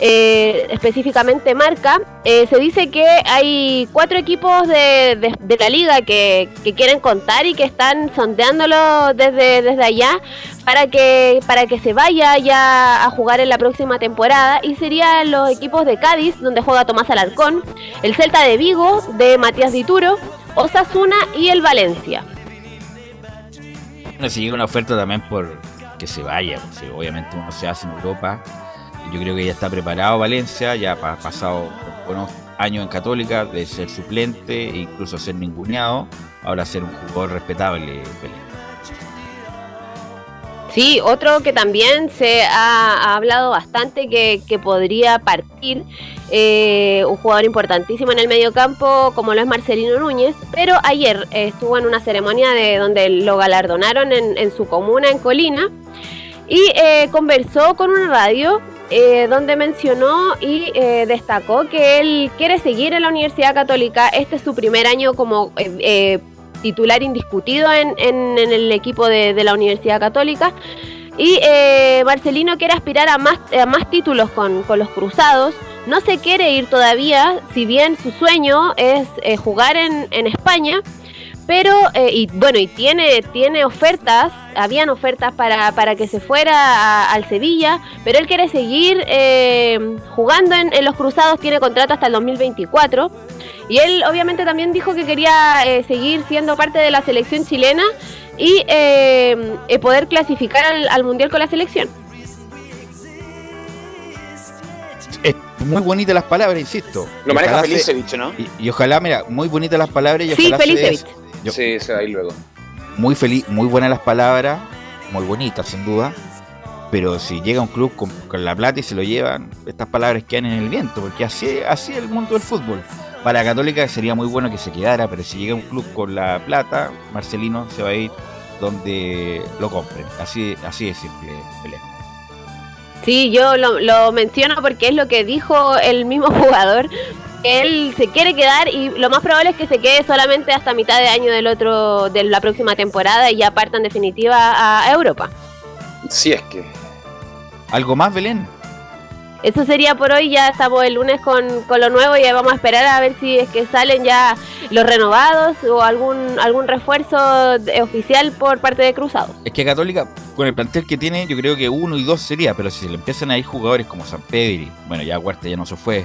eh, específicamente Marca, eh, se dice que hay cuatro equipos de, la liga que, quieren contar y que están sondeándolo desde, desde allá para que, para que se vaya ya a jugar en la próxima temporada y serían los equipos de Cádiz, donde juega Tomás Alarcón, el Celta de Vigo, de Matías Dituro, Osasuna y el Valencia. Bueno, una oferta también por que se vaya, obviamente uno se hace en Europa yo creo que ya está preparado Valencia, ya ha pasado buenos años en Católica, de ser suplente e incluso ser ninguneado, ahora ser un jugador respetable, Sí, otro que también se ha, hablado bastante que, podría partir, eh, un jugador importantísimo en el medio campo como lo es Marcelino Núñez, pero ayer estuvo en una ceremonia de donde lo galardonaron en, su comuna en Colina y eh, conversó con una radio eh, donde mencionó y eh, destacó que él quiere seguir en la Universidad Católica. Este es su primer año como eh, titular indiscutido en, el equipo de, la Universidad Católica. Y Marcelino quiere aspirar a más, más títulos con, los cruzados. No se quiere ir todavía, si bien su sueño es jugar en, en España pero eh, y bueno y tiene tiene ofertas habían ofertas para, para que se fuera al Sevilla pero él quiere seguir eh, jugando en, los cruzados tiene contrato hasta el 2024 y él obviamente también dijo que quería eh, seguir siendo parte de la selección chilena y poder clasificar al, mundial con la selección muy bonitas las palabras, insisto. Lo maneja Felicevich, ¿no? Y, ojalá, mira, muy bonitas las palabras y sí, Sí, se va ahí luego. Muy feliz, muy buenas las palabras, muy bonitas sin duda. Pero si llega un club con, la plata y se lo llevan, estas palabras quedan en el viento, porque así, así es el mundo del fútbol. Para Católica sería muy bueno que se quedara, pero si llega un club con la plata, Marcelino se va a ir donde lo compren. Así, así es simple, Belén. Sí, yo lo, lo, menciono porque es lo que dijo el mismo jugador él se quiere quedar y lo más probable es que se quede solamente hasta mitad de año del otro de la próxima temporada y ya parta en definitiva a Europa. Si es que. ¿Algo más, Belén? Eso sería por hoy, ya estamos el lunes con, lo nuevo y vamos a esperar a ver si es que salen ya los renovados o algún algún refuerzo oficial por parte de Cruzados. Es que Católica, con el plantel que tiene, yo creo que uno y dos sería, pero si se le empiezan a ir jugadores como San Pedro, bueno, ya Huerta ya no se fue,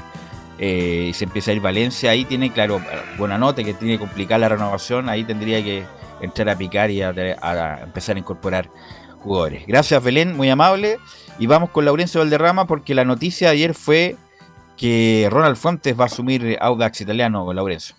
eh, y se empieza a ir Valencia, ahí tiene, claro, buena nota, que tiene que complicar la renovación, ahí tendría que entrar a picar y a, empezar a incorporar jugadores. Gracias Belén, muy amable. Y vamos con Laurencio Valderrama porque la noticia de ayer fue que Ronald Fuentes va a asumir Audax Italiano, Laurencio.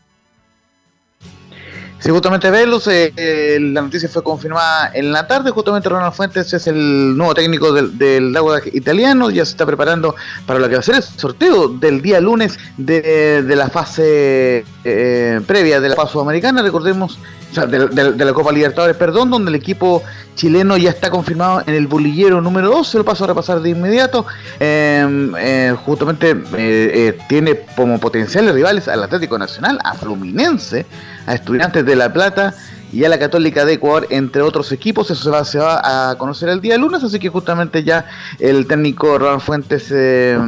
Sí, justamente Velus, eh, eh, la noticia fue confirmada en la tarde, justamente Ronald Fuentes es el nuevo técnico del, del italiano, ya se está preparando para lo que va a ser el sorteo del día lunes de, la fase eh, previa de la Paso Americana, recordemos, o sea, de, la Copa Libertadores, perdón, donde el equipo chileno ya está confirmado en el bolillero número 2, se lo paso a repasar de inmediato, em, justamente tiene como potenciales rivales al Atlético Nacional, a Fluminense, a Estudiantes de La Plata y a la Católica de Ecuador, entre otros equipos. Eso se va, a conocer el día lunes, así que justamente ya el técnico Ronald Fuentes eh,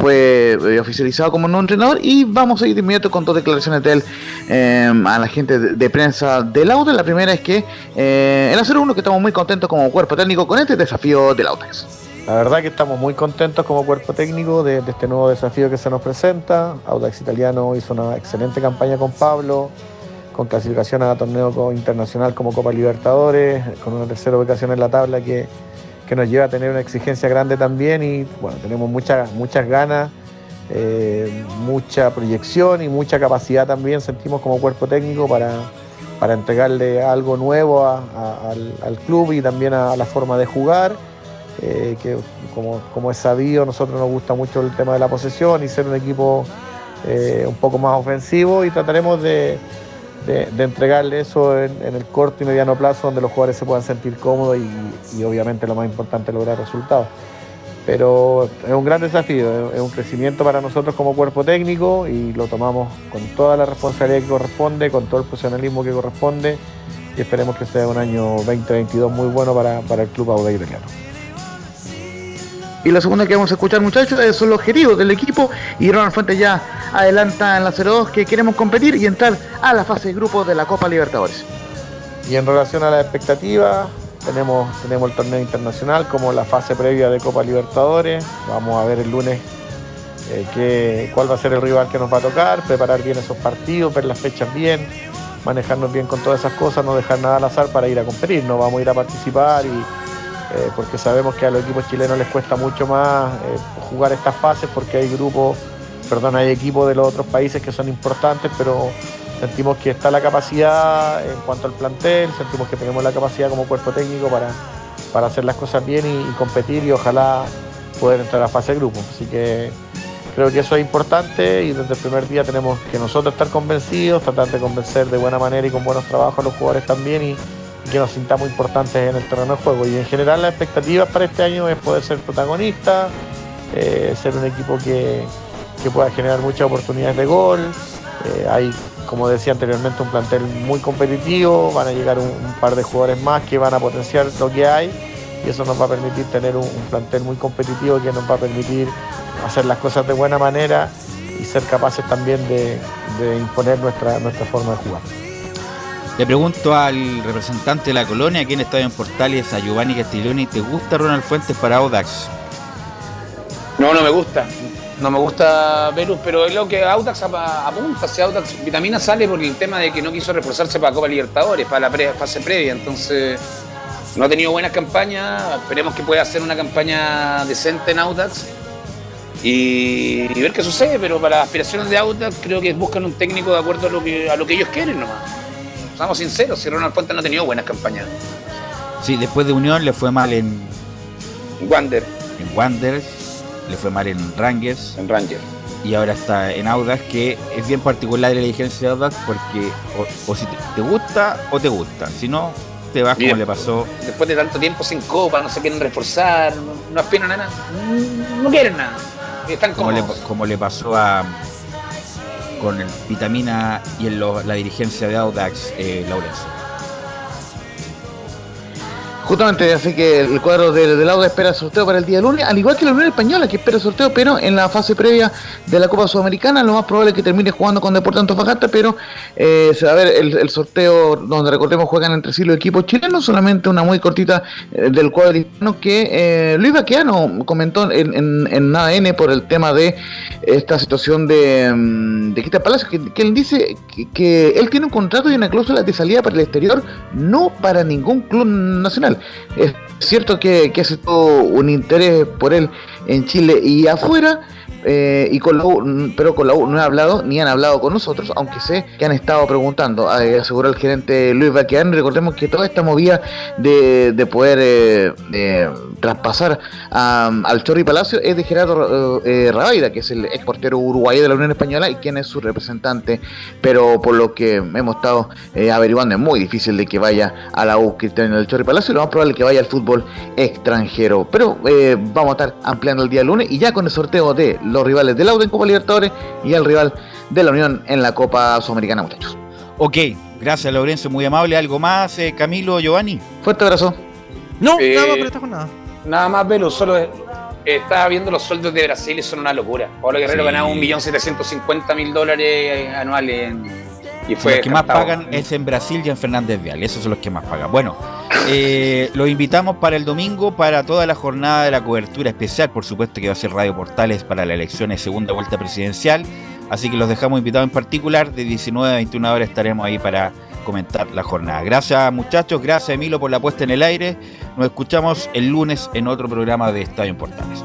fue eh, oficializado como nuevo entrenador y vamos a ir de inmediato con dos declaraciones de él eh, a la gente de, prensa del Auto. La primera es que en hacer uno que estamos muy contentos como cuerpo técnico con este desafío del Audax. La verdad que estamos muy contentos como cuerpo técnico de, este nuevo desafío que se nos presenta. Audax Italiano hizo una excelente campaña con Pablo, con clasificación a torneo internacional como Copa Libertadores, con una tercera ubicación en la tabla que, nos lleva a tener una exigencia grande también y bueno, tenemos muchas, muchas ganas, eh, mucha proyección y mucha capacidad también sentimos como cuerpo técnico para, para entregarle algo nuevo al, club y también a la forma de jugar eh, que como, como, es sabido, nosotros nos gusta mucho el tema de la posesión y ser un equipo eh, un poco más ofensivo y trataremos de, entregarle eso en, el corto y mediano plazo donde los jugadores se puedan sentir cómodos y, obviamente lo más importante lograr resultados. Pero es un gran desafío, es un crecimiento para nosotros como cuerpo técnico y lo tomamos con toda la responsabilidad que corresponde, con todo el profesionalismo que corresponde y esperemos que sea un año 2022 muy bueno para, para el Club Auda Italiano. Y la segunda que vamos a escuchar, muchachos, son los objetivos del equipo. Y Ronald Fuentes ya adelanta en la 0-2 que queremos competir y entrar a la fase de grupos de la Copa Libertadores. Y en relación a la expectativa, tenemos, tenemos el torneo internacional como la fase previa de Copa Libertadores. Vamos a ver el lunes eh, cuál va a ser el rival que nos va a tocar, preparar bien esos partidos, ver las fechas bien, manejarnos bien con todas esas cosas, no dejar nada al azar para ir a competir. No vamos a ir a participar y eh, porque sabemos que a los equipos chilenos les cuesta mucho más eh, jugar estas fases porque hay grupos, perdón, hay equipos de los otros países que son importantes, pero sentimos que está la capacidad en cuanto al plantel, sentimos que tenemos la capacidad como cuerpo técnico para, para hacer las cosas bien y, competir y ojalá poder entrar a fase de grupo. Así que creo que eso es importante y desde el primer día tenemos que nosotros estar convencidos, tratar de convencer de buena manera y con buenos trabajos a los jugadores también que nos sintamos importantes en el terreno de juego. Y en general las expectativas para este año es poder ser protagonista, eh, ser un equipo que, pueda generar muchas oportunidades de gol. Eh, hay, como decía anteriormente, un plantel muy competitivo, van a llegar un, par de jugadores más que van a potenciar lo que hay y eso nos va a permitir tener un, plantel muy competitivo que nos va a permitir hacer las cosas de buena manera y ser capaces también de, de imponer nuestra, nuestra forma de jugar. Le pregunto al representante de la colonia, aquí en Estadio en Portales, a Giovanni Castiglioni, ¿te gusta Ronald Fuentes para Audax? No, no me gusta. No me gusta Verus, pero es lo que Audax apunta. Si Audax Vitamina sale por el tema de que no quiso reforzarse para Copa Libertadores, para la fase previa. Entonces, no ha tenido buenas campañas. Esperemos que pueda hacer una campaña decente en Audax y, ver qué sucede. Pero para las aspiraciones de Audax, creo que buscan un técnico de acuerdo lo que, a lo que ellos quieren nomás. Estamos sinceros, si Ronald Fuentes no ha tenido buenas campañas. Sí, después de Unión le fue mal en. Wander. En Wanderers, le fue mal en Rangers. En Rangers. Y ahora está en Audax, que es bien particular la diligencia de Audax porque o, si te, gusta o te gusta. Si no, te vas como le pasó. Después de tanto tiempo sin copa, no se quieren reforzar, no, aspiran a nada. No quieren nada. Están como le, como le pasó a, con el Vitamina y en la dirigencia de Audax, eh, Justamente, así que el cuadro de, del Auda espera sorteo para el día lunes, al igual que la Unión Española que espera sorteo, pero en la fase previa de la Copa Sudamericana, lo más probable es que termine jugando con Deportes Antofagasta, pero eh, se va a ver el, sorteo donde recordemos juegan entre sí los equipos chilenos, solamente una muy cortita eh, del cuadro que eh, Luis Baqueano comentó en, en, en, ADN por el tema de esta situación de, mm, de Quita Palacio, que, él dice que él tiene un contrato y una cláusula de salida para el exterior, no para ningún club nacional. Es cierto que, que hace todo un interés por él en Chile y afuera, eh, y con la pero con la U no he hablado ni han hablado con nosotros, aunque sé que han estado preguntando, eh, aseguró el gerente Luis Baquián. Recordemos que toda esta movida de, de poder eh, traspasar al Chorri Palacio es de Gerardo Rabaida, que es el ex portero uruguayo de la Unión Española y quien es su representante, pero por lo que hemos estado averiguando es muy difícil de que vaya a la U que en el Chorri Palacio, lo más probable es que vaya al fútbol extranjero. Pero vamos a estar ampliando el día lunes y ya con el sorteo de los rivales del Auda en Copa Libertadores y el rival de la Unión en la Copa Sudamericana, muchachos. Ok, Gracias, Lorenzo, muy amable. ¿Algo más, eh, Camilo, Giovanni? Fuerte abrazo. No, nada más por esta jornada. Nada más, Velo, solo estaba viendo los sueldos de Brasil y son una locura. Pablo Guerrero sí. ganaba 1.750.000 dólares anuales y fue los que más pagan es en Brasil y en Fernández Vial, esos son los que más pagan. Bueno, eh, los invitamos para el domingo para toda la jornada de la cobertura especial, por supuesto que va a ser Radio Portales para la elección de segunda vuelta presidencial, así que los dejamos invitados en particular, de 19 a 21 horas estaremos ahí para comentar la jornada. Gracias muchachos, gracias Emilio por la puesta en el aire, nos escuchamos el lunes en otro programa de Estadio en Portales.